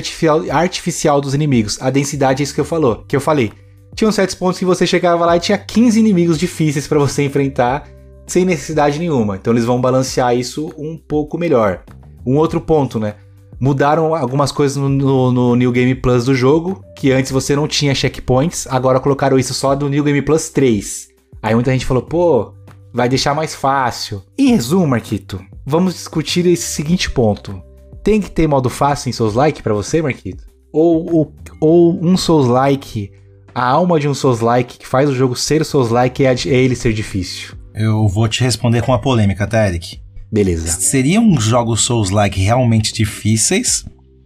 artificial, dos inimigos. A densidade é isso que eu, falou, que eu falei. Tinham certos pontos que você chegava lá e tinha 15 inimigos difíceis pra você enfrentar sem necessidade nenhuma. Então eles vão balancear isso um pouco melhor. Um outro ponto, né? Mudaram algumas coisas no, no- New Game Plus do jogo, que antes você não tinha checkpoints, agora colocaram isso só do New Game Plus 3. Aí muita gente falou, pô, vai deixar mais fácil. Em resumo, Marquito, vamos discutir esse seguinte ponto. Tem que ter modo fácil em Souls-like pra você, Marquito? Ou, ou, ou um Souls-like, a alma de um Souls-like que faz o jogo ser Souls-like é, a de- é ele ser difícil? Eu vou te responder com uma polêmica, tá, Eric? Beleza. Seriam jogos Souls-like realmente difíceis?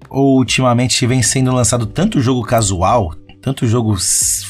Ou ultimamente vem sendo lançado tanto jogo casual, tanto jogo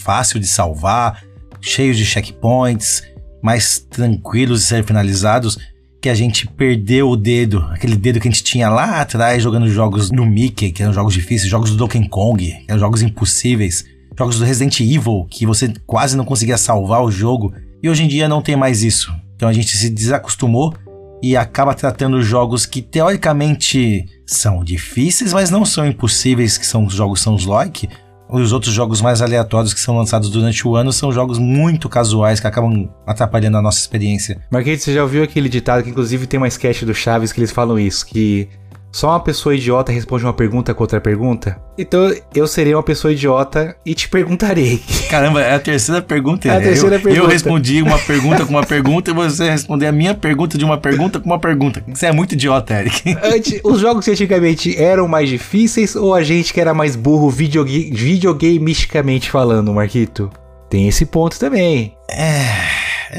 fácil de salvar, cheios de checkpoints, mais tranquilos de ser finalizados, que a gente perdeu o dedo, aquele dedo que a gente tinha lá atrás jogando jogos no Mickey, que eram jogos difíceis, jogos do Donkey Kong, que eram jogos impossíveis, jogos do Resident Evil, que você quase não conseguia salvar o jogo, e hoje em dia não tem mais isso. Então a gente se desacostumou e acaba tratando jogos que teoricamente são difíceis, mas não são impossíveis, que são os jogos Souls-like. Os outros jogos mais aleatórios que são lançados durante o ano são jogos muito casuais que acabam atrapalhando a nossa experiência. Marquinhos, você já ouviu aquele ditado que inclusive tem uma sketch do Chaves que eles falam isso, que só uma pessoa idiota responde uma pergunta com outra pergunta? Então eu serei uma pessoa idiota e te perguntarei. Caramba, é a terceira pergunta. É a né? terceira eu, pergunta. eu respondi uma pergunta com uma pergunta e você responder a minha pergunta de uma pergunta com uma pergunta. Você é muito idiota, Eric. Antes, os jogos que antigamente eram mais difíceis ou a gente que era mais burro videoga- videogamisticamente falando, Marquito? Tem esse ponto também.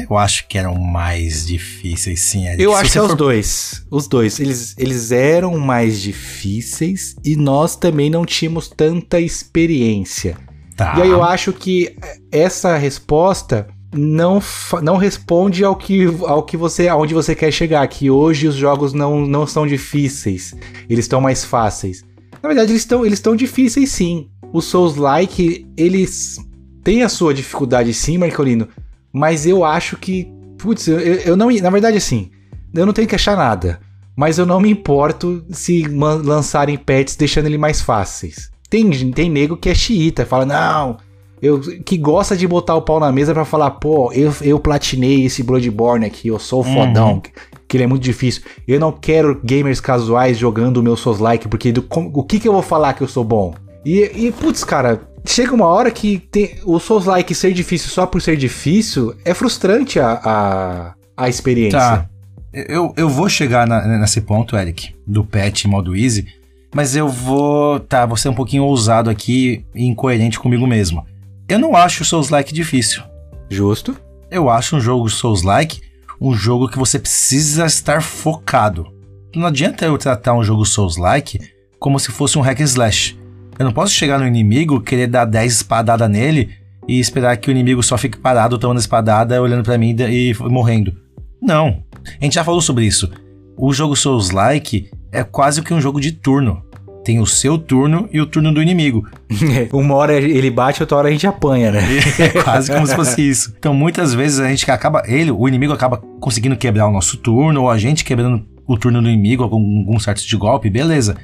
Eu acho que eram mais difíceis, sim. Eu acho que é os for- dois. Os dois. Eles, eles eram mais difíceis e nós também não tínhamos tanta experiência. Tá. E aí eu acho que essa resposta não, não responde ao que, ao que você aonde você quer chegar, que hoje os jogos não, não são difíceis, eles estão mais fáceis. Na verdade, eles estão eles estão difíceis sim. Os Souls-like, eles têm a sua dificuldade sim, Marcolino, mas eu acho que, putz, eu, eu não, na verdade assim, eu não tenho que achar nada, mas eu não me importo se lançarem patches deixando ele mais fáceis. Tem, tem nego que é xiita, fala, não, eu, que gosta de botar o pau na mesa pra falar, pô, eu, eu platinei esse Bloodborne aqui, eu sou o fodão, que ele é muito difícil. Eu não quero gamers casuais jogando o meu Souls-like, porque do, com- o que que eu vou falar que eu sou bom? E, e putz, cara, chega uma hora que tem, o Souls-like ser difícil só por ser difícil é frustrante a, a, a experiência. Tá. Eu, eu vou chegar na- nesse ponto, Eric, do patch modo easy, mas eu vou. Tá, vou ser um pouquinho ousado aqui e incoerente comigo mesmo. Eu não acho o Souls-like difícil. Justo? Eu acho um jogo Souls-like um jogo que você precisa estar focado. Não adianta eu tratar um jogo Souls-like como se fosse um hack and slash. Eu não posso chegar no inimigo, querer dar 10 espadadas nele e esperar que o inimigo só fique parado tomando espadada, olhando pra mim e morrendo. Não. A gente já falou sobre isso. O jogo Souls-like é quase que um jogo de turno. Tem o seu turno e o turno do inimigo. Uma hora ele bate, outra hora a gente apanha, né? É quase como se fosse isso. Então, muitas vezes a gente acaba, ele, o inimigo acaba conseguindo quebrar o nosso turno, ou a gente quebrando o turno do inimigo com algum certo de golpe, beleza.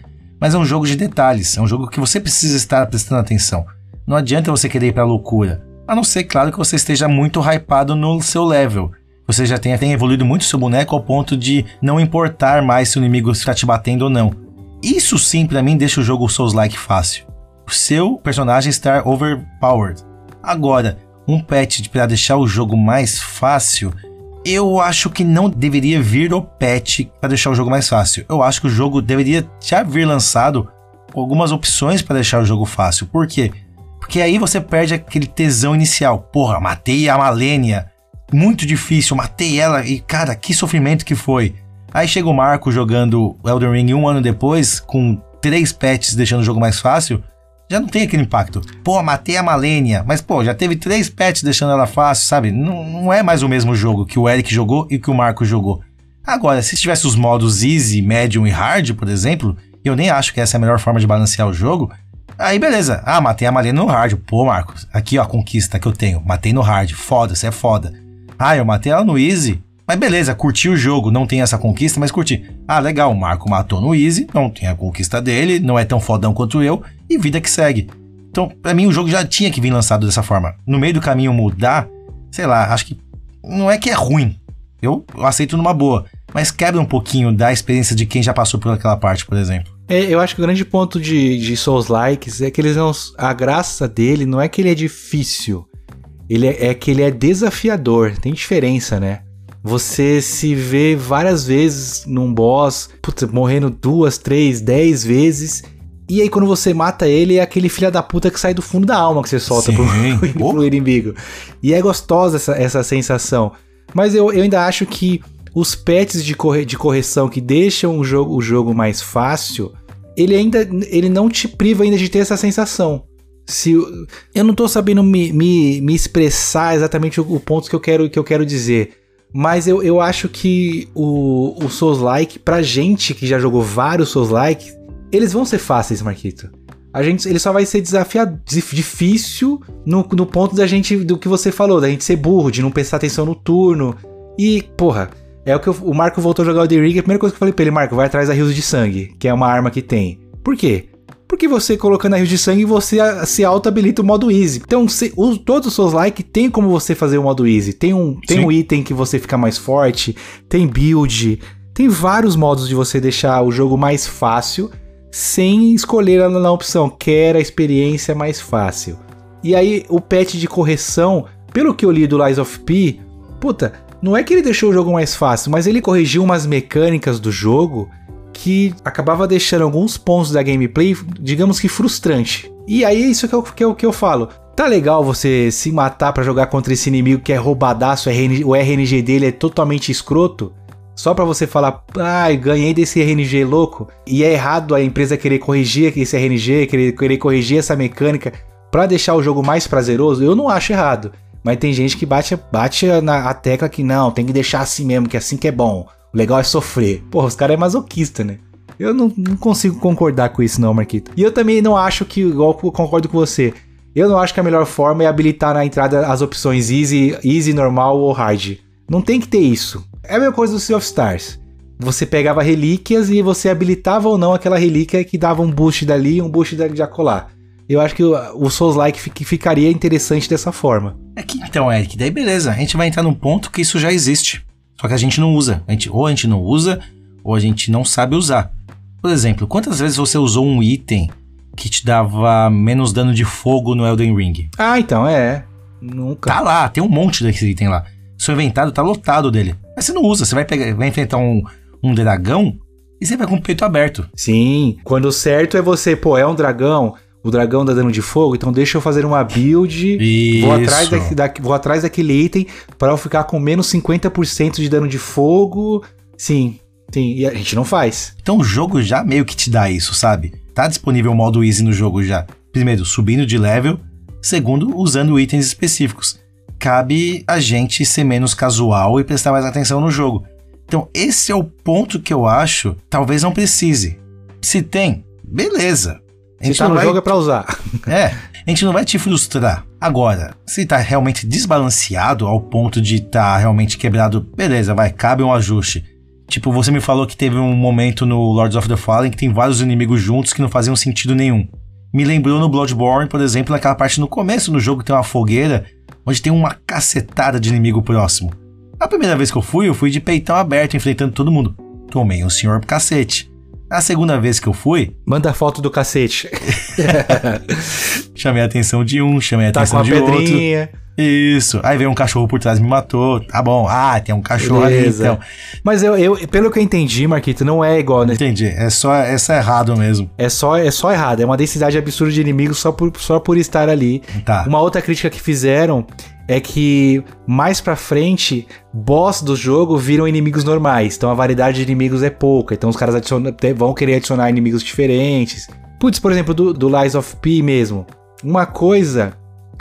Mas é um jogo de detalhes, é um jogo que você precisa estar prestando atenção. Não adianta você querer ir pra loucura. A não ser, claro, que você esteja muito hypado no seu level. Você já tenha, tenha evoluído muito seu boneco ao ponto de não importar mais se o inimigo está te batendo ou não. Isso sim, pra mim, deixa o jogo Souls-like fácil. O seu personagem estar overpowered. Agora, um patch para deixar o jogo mais fácil, eu acho que não deveria vir o patch para deixar o jogo mais fácil. Eu acho que o jogo deveria já vir lançado com algumas opções para deixar o jogo fácil. Por quê? Porque aí você perde aquele tesão inicial. Porra, matei a Malenia. Muito difícil, matei ela e, cara, que sofrimento que foi. Aí chega o Marco jogando Elden Ring um ano depois, com três patches deixando o jogo mais fácil. Já não tem aquele impacto. Pô, matei a Malenia. Mas, pô, já teve três patches deixando ela fácil, sabe? Não, não é mais o mesmo jogo que o Eric jogou e que o Marco jogou. Agora, se tivesse os modos Easy, Medium e Hard, por exemplo, eu nem acho que essa é a melhor forma de balancear o jogo. Aí beleza. Ah, matei a Malenia no hard. Pô, Marcos, aqui ó a conquista que eu tenho. Matei no hard. Foda, você é foda. Ah, eu matei ela no easy. Mas beleza, curti o jogo, não tem essa conquista, mas curti. Ah, legal, o Marco matou no easy, não tem a conquista dele, não é tão fodão quanto eu, e vida que segue. Então, para mim, o jogo já tinha que vir lançado dessa forma. No meio do caminho mudar, sei lá, acho que não é que é ruim. Eu, eu aceito numa boa, mas quebra um pouquinho da experiência de quem já passou por aquela parte, por exemplo. É, eu acho que o grande ponto de, de Souls Likes é que eles não. A graça dele não é que ele é difícil. Ele é, é que ele é desafiador. Tem diferença, né? Você se vê várias vezes num boss, puta, morrendo duas, três, dez vezes. E aí, quando você mata ele, é aquele filho da puta que sai do fundo da alma que você solta pro, pro, pro, inimigo. E é gostosa essa, essa sensação. Mas eu, eu ainda acho que os patches de, corre de correção que deixam o jogo, o jogo mais fácil, ele ainda ele não te priva ainda de ter essa sensação. Se eu não tô sabendo me, me, me expressar exatamente o, o, ponto que eu quero que eu quero dizer, mas eu, eu acho que o, o Souls Like pra gente que já jogou vários Souls Like, eles vão ser fáceis, Marquito. A gente, ele só vai ser desafiado, difícil no, no ponto da gente do que você falou, da gente ser burro, de não prestar atenção no turno. E, porra, é o que eu, o Marco voltou a jogar o The Ring. A primeira coisa que eu falei pra ele, Marco, vai atrás da Rios de Sangue, que é uma arma que tem. Por quê? Porque você colocando a Rios de Sangue, você se auto-habilita o modo Easy. Então, se, todos os seus likes tem como você fazer o modo Easy. Tem um, tem um item que você fica mais forte, tem build, tem vários modos de você deixar o jogo mais fácil sem escolher na opção, quer a experiência mais fácil. E aí, o patch de correção, pelo que eu li do Lies of P, puta, não é que ele deixou o jogo mais fácil, mas ele corrigiu umas mecânicas do jogo que acabava deixando alguns pontos da gameplay, digamos que frustrante. E aí isso que, eu, que, eu, que eu falo. Tá legal você se matar para jogar contra esse inimigo que é roubadaço, o RNG dele é totalmente escroto, só para você falar, ah, ganhei desse RNG louco. E é errado a empresa querer corrigir esse RNG, querer, querer corrigir essa mecânica para deixar o jogo mais prazeroso. Eu não acho errado. Mas tem gente que bate, bate na a tecla que não, tem que deixar assim mesmo, que é assim que é bom. O legal é sofrer. Porra, os caras é masoquista, né? Eu não, não, consigo concordar com isso, não, Marquito. E eu também não acho que, igual concordo com você, eu não acho que a melhor forma é habilitar na entrada as opções easy, easy, normal ou hard. Não tem que ter isso. É a mesma coisa do Sea of Stars. Você pegava relíquias e você habilitava ou não aquela relíquia que dava um boost dali e um boost de acolá eu acho que o, o Souls-like ficaria interessante dessa forma. É que, então, Eric, daí beleza, a gente vai entrar num ponto que isso já existe. Só que a gente não usa. A gente, ou a gente não usa, ou a gente não sabe usar. Por exemplo, quantas vezes você usou um item que te dava menos dano de fogo no Elden Ring? Ah, então é. Nunca. Tá lá, tem um monte desse item lá. Seu inventário tá lotado dele. Mas você não usa, você vai, pegar, vai enfrentar um, um dragão e você vai com o peito aberto. Sim, quando o certo é você, pô, é um dragão, o dragão dá dano de fogo, então deixa eu fazer uma build, vou atrás, da, da, vou atrás daquele item para eu ficar com menos 50% de dano de fogo. Sim, sim, e a gente não faz. Então o jogo já meio que te dá isso, sabe? Tá disponível o modo easy no jogo já. Primeiro, subindo de level. Segundo, usando itens específicos. Cabe a gente ser menos casual e prestar mais atenção no jogo. Então, esse é o ponto que eu acho, talvez não precise. Se tem, beleza. A gente se tá no vai... jogo é pra usar. É, a gente não vai te frustrar. Agora, se tá realmente desbalanceado ao ponto de tá realmente quebrado, beleza, vai, cabe um ajuste. Tipo, você me falou que teve um momento no Lords of the Fallen que tem vários inimigos juntos que não faziam sentido nenhum. Me lembrou no Bloodborne, por exemplo, naquela parte no começo do jogo que tem uma fogueira, onde tem uma cacetada de inimigo próximo. A primeira vez que eu fui, eu fui de peitão aberto enfrentando todo mundo. Tomei um senhor cacete. A segunda vez que eu fui. Manda foto do cacete. chamei a atenção de um, chamei a tá atenção de outro. Isso. Aí veio um cachorro por trás e me matou. Tá bom. Ah, tem um cachorro Beleza. ali, então. Mas eu, eu, pelo que eu entendi, Marquito, não é igual, né? Entendi. É só, é só errado mesmo. É só, é só errado. É uma densidade absurda de inimigos só por, só por estar ali. Tá. Uma outra crítica que fizeram é que mais pra frente, boss do jogo viram inimigos normais. Então a variedade de inimigos é pouca. Então os caras adiciona- vão querer adicionar inimigos diferentes. Putz, por exemplo, do, do Lies of P mesmo. Uma coisa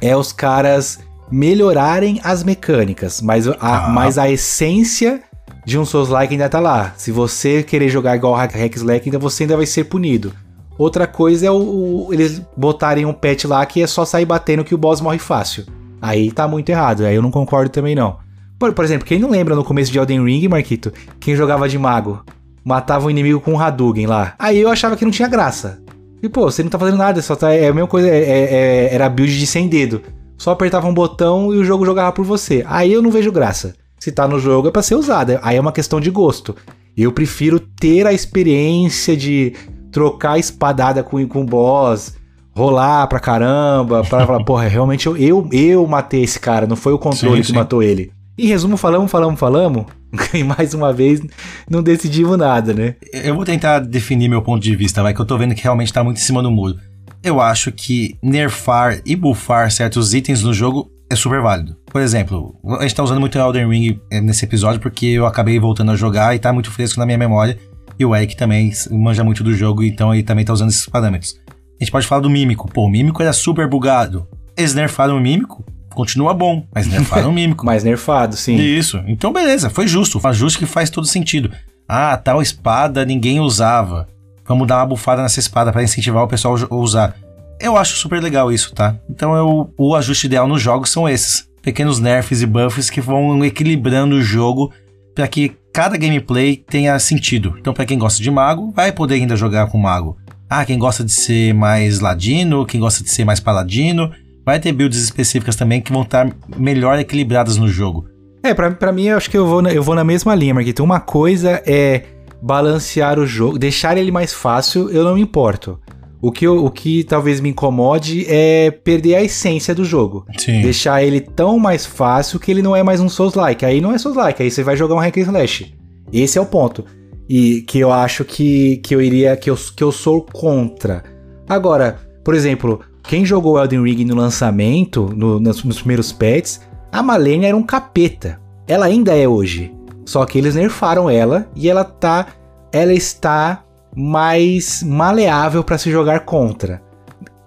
é os caras melhorarem as mecânicas, mas a, Ah. mas a essência de um Souls-like ainda tá lá. Se você querer jogar igual Hack Slack, ainda você ainda vai ser punido. Outra coisa é o, o- eles botarem um patch lá que é só sair batendo que o boss morre fácil. Aí tá muito errado, aí eu não concordo também não. Por, por exemplo, quem não lembra no começo de Elden Ring, Marquito, quem jogava de mago, matava um inimigo com um Hadouken lá. Aí eu achava que não tinha graça. E pô, você não tá fazendo nada, só tá. É a mesma coisa, é- é- é- era build de sem dedo. Só apertava um botão e o jogo jogava por você. Aí eu não vejo graça. Se tá no jogo é pra ser usado. Aí é uma questão de gosto. Eu prefiro ter a experiência de trocar espadada com, com o boss, rolar pra caramba, pra falar, porra, realmente eu, eu, eu matei esse cara, não foi o controle Sim, que sim. matou ele. Em resumo, falamos, falamos, falamos. E mais uma vez, não decidimos nada, né? Eu vou tentar definir meu ponto de vista, vai, que eu tô vendo que realmente tá muito em cima do muro. Eu acho que nerfar e buffar certos itens no jogo é super válido. Por exemplo, a gente tá usando muito Elden Ring eh, nesse episódio porque eu acabei voltando a jogar e tá muito fresco na minha memória. E o Eric também manja muito do jogo, então ele também tá usando esses parâmetros. A gente pode falar do Mímico. Pô, o Mímico era super bugado. Eles nerfaram o Mímico, continua bom, mas nerfaram o Mímico. Mais nerfado, sim. Isso. Então, beleza, foi justo. Um ajuste que faz todo sentido. Ah, tal espada ninguém usava. Vamos dar uma bufada nessa espada para incentivar o pessoal a usar. Eu acho super legal isso, tá? Então, eu, o ajuste ideal nos jogos são esses. Pequenos nerfs e buffs que vão equilibrando o jogo para que cada gameplay tenha sentido. Então, para quem gosta de mago, vai poder ainda jogar com mago. Ah, quem gosta de ser mais ladino, quem gosta de ser mais paladino, vai ter builds específicas também que vão estar melhor equilibradas no jogo. É, pra mim, eu acho que eu vou, na, eu vou na mesma linha, Marquito. Uma coisa é balancear o jogo, deixar ele mais fácil, eu não me importo. O que, eu- o que talvez me incomode é perder a essência do jogo. Sim. Deixar ele tão mais fácil que ele não é mais um Souls-like. Aí não é Souls-like, aí você vai jogar um hack and slash. Esse é o ponto. E que eu acho que, que eu iria. Que eu, que eu sou contra. Agora, por exemplo, quem jogou Elden Ring no lançamento, no- nos, nos primeiros pets, a Malenia era um capeta. Ela ainda é hoje. Só que eles nerfaram ela e ela tá. Ela está mais maleável pra se jogar contra.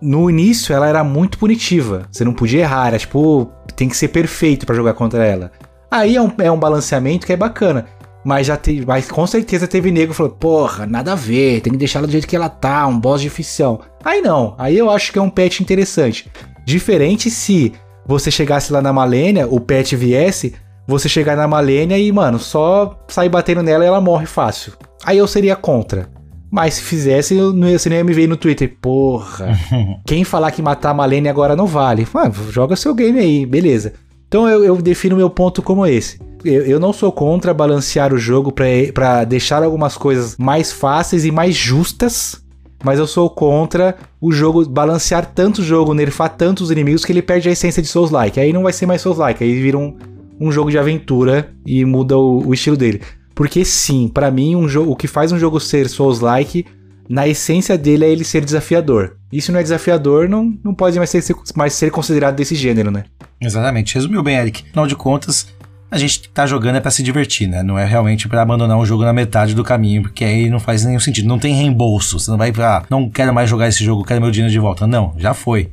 No início ela era muito punitiva. Você não podia errar, era tipo, tem que ser perfeito pra jogar contra ela. Aí é um, é um balanceamento que é bacana. Mas já te, mas com certeza teve nego que falou: porra, nada a ver, tem que deixar ela do jeito que ela tá, um boss ficção. Aí não, aí eu acho que é um patch interessante. Diferente se você chegasse lá na Malenia, o patch viesse, você chegar na Malenia e, mano, só sair batendo nela e ela morre fácil. Aí eu seria contra. Mas se fizesse, eu não ia, você nem ia me ver no Twitter. Porra, quem falar que matar a Malenia agora não vale? Ah, joga seu game aí, beleza. Então eu, eu defino meu ponto como esse. Eu, eu não sou contra balancear o jogo pra- pra deixar algumas coisas mais fáceis e mais justas. Mas eu sou contra o jogo balancear tanto o jogo, nerfar tantos inimigos que ele perde a essência de Souls-like. Aí não vai ser mais Souls-like, aí vira um, um jogo de aventura e muda o, o estilo dele. Porque sim, pra mim um jogo, o que faz um jogo ser Souls-like, na essência dele é ele ser desafiador. E se não é desafiador, não, não pode mais ser, mais ser considerado desse gênero, né? Exatamente. Resumiu bem, Eric. Afinal de contas, a gente tá jogando é pra se divertir, né? Não é realmente pra abandonar um jogo na metade do caminho, porque aí não faz nenhum sentido. Não tem reembolso. Você não vai pra, ah, não quero mais jogar esse jogo, quero meu dinheiro de volta. Não, já foi.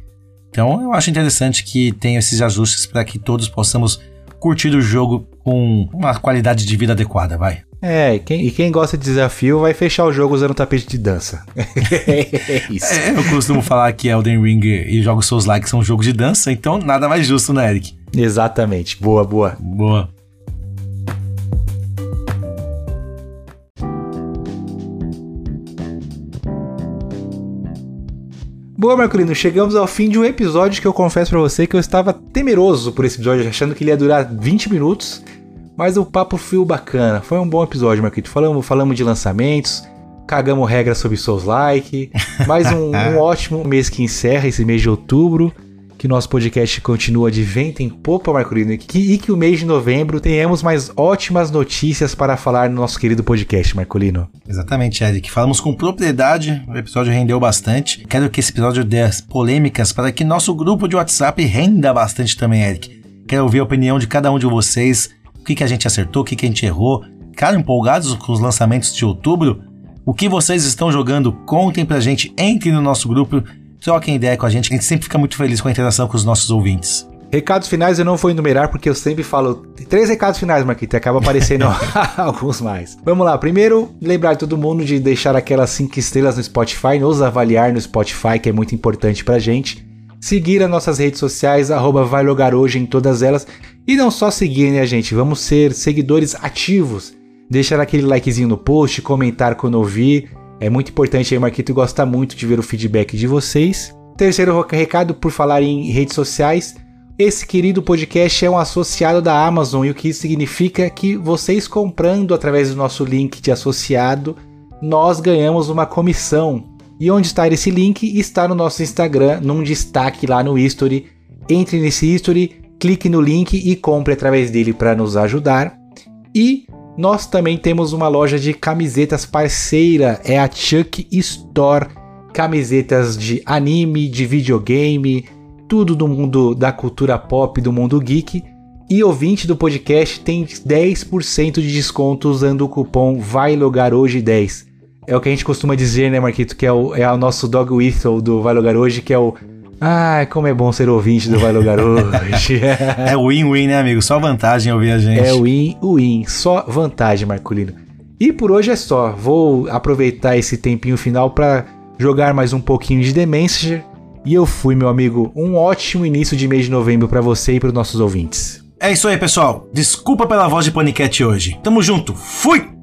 Então eu acho interessante que tenha esses ajustes para que todos possamos curtir o jogo com uma qualidade de vida adequada, vai. É, e quem, e quem gosta de desafio vai fechar o jogo usando tapete de dança. é isso. É, eu costumo falar que Elden Ring e jogos Souls-like são jogos de dança, então nada mais justo, né, Eric? Exatamente. Boa, boa. Boa. Boa, Marcolino, chegamos ao fim de um episódio que eu confesso pra você que eu estava temeroso por esse episódio, achando que ele ia durar 20 minutos, mas o papo foi bacana. Foi um bom episódio, Marquito. Falamos, falamos de lançamentos, cagamos regras sobre Souls Like, mais um, um ótimo mês que encerra esse mês de outubro. Que nosso podcast continua de vento em popa, Marcolino, e que, e que o mês de novembro tenhamos mais ótimas notícias para falar no nosso querido podcast, Marcolino. Exatamente, Eric. Falamos com propriedade, o episódio rendeu bastante. Quero que esse episódio dê as polêmicas para que nosso grupo de WhatsApp renda bastante também, Eric. Quero ouvir a opinião de cada um de vocês, o que, que a gente acertou, o que, que a gente errou. Cara, empolgados com os lançamentos de outubro? O que vocês estão jogando? Contem pra gente, entre no nosso grupo troquem ideia com a gente, a gente sempre fica muito feliz com a interação com os nossos ouvintes. Recados finais eu não vou enumerar porque eu sempre falo três recados finais, Marquito, e acaba aparecendo alguns mais. Vamos lá, primeiro, lembrar todo mundo de deixar aquelas cinco estrelas no Spotify, nos avaliar no Spotify, que é muito importante pra gente. Seguir as nossas redes sociais, arroba vai logar hoje em todas elas. E não só seguir, né, gente? Vamos ser seguidores ativos. Deixar aquele likezinho no post, comentar quando ouvir. É muito importante aí, Marquito gosta muito de ver o feedback de vocês. Terceiro recado, por falar em redes sociais, esse querido podcast é um associado da Amazon e o que isso significa é que vocês comprando através do nosso link de associado, nós ganhamos uma comissão. E onde está esse link? Está no nosso Instagram, num destaque lá no History. Entre nesse History, clique no link e compre através dele para nos ajudar. E nós também temos uma loja de camisetas parceira, é a Chuck Store. Camisetas de anime, de videogame, tudo do mundo da cultura pop, do mundo geek. E ouvinte do podcast tem 10% de desconto usando o cupom Vai Logar Hoje 10. É o que a gente costuma dizer, né, Marquito? Que é o, é o nosso dog whistle do Vai Logar Hoje, que é o ah, como é bom ser ouvinte do Vai Lugar hoje. é win-win, né, amigo? Só vantagem ouvir a gente. É win-win, só vantagem, Marculino. E por hoje é só. Vou aproveitar esse tempinho final para jogar mais um pouquinho de The Messenger. E eu fui, meu amigo. Um ótimo início de mês de novembro para você e para os nossos ouvintes. É isso aí, pessoal. Desculpa pela voz de paniquete hoje. Tamo junto. Fui!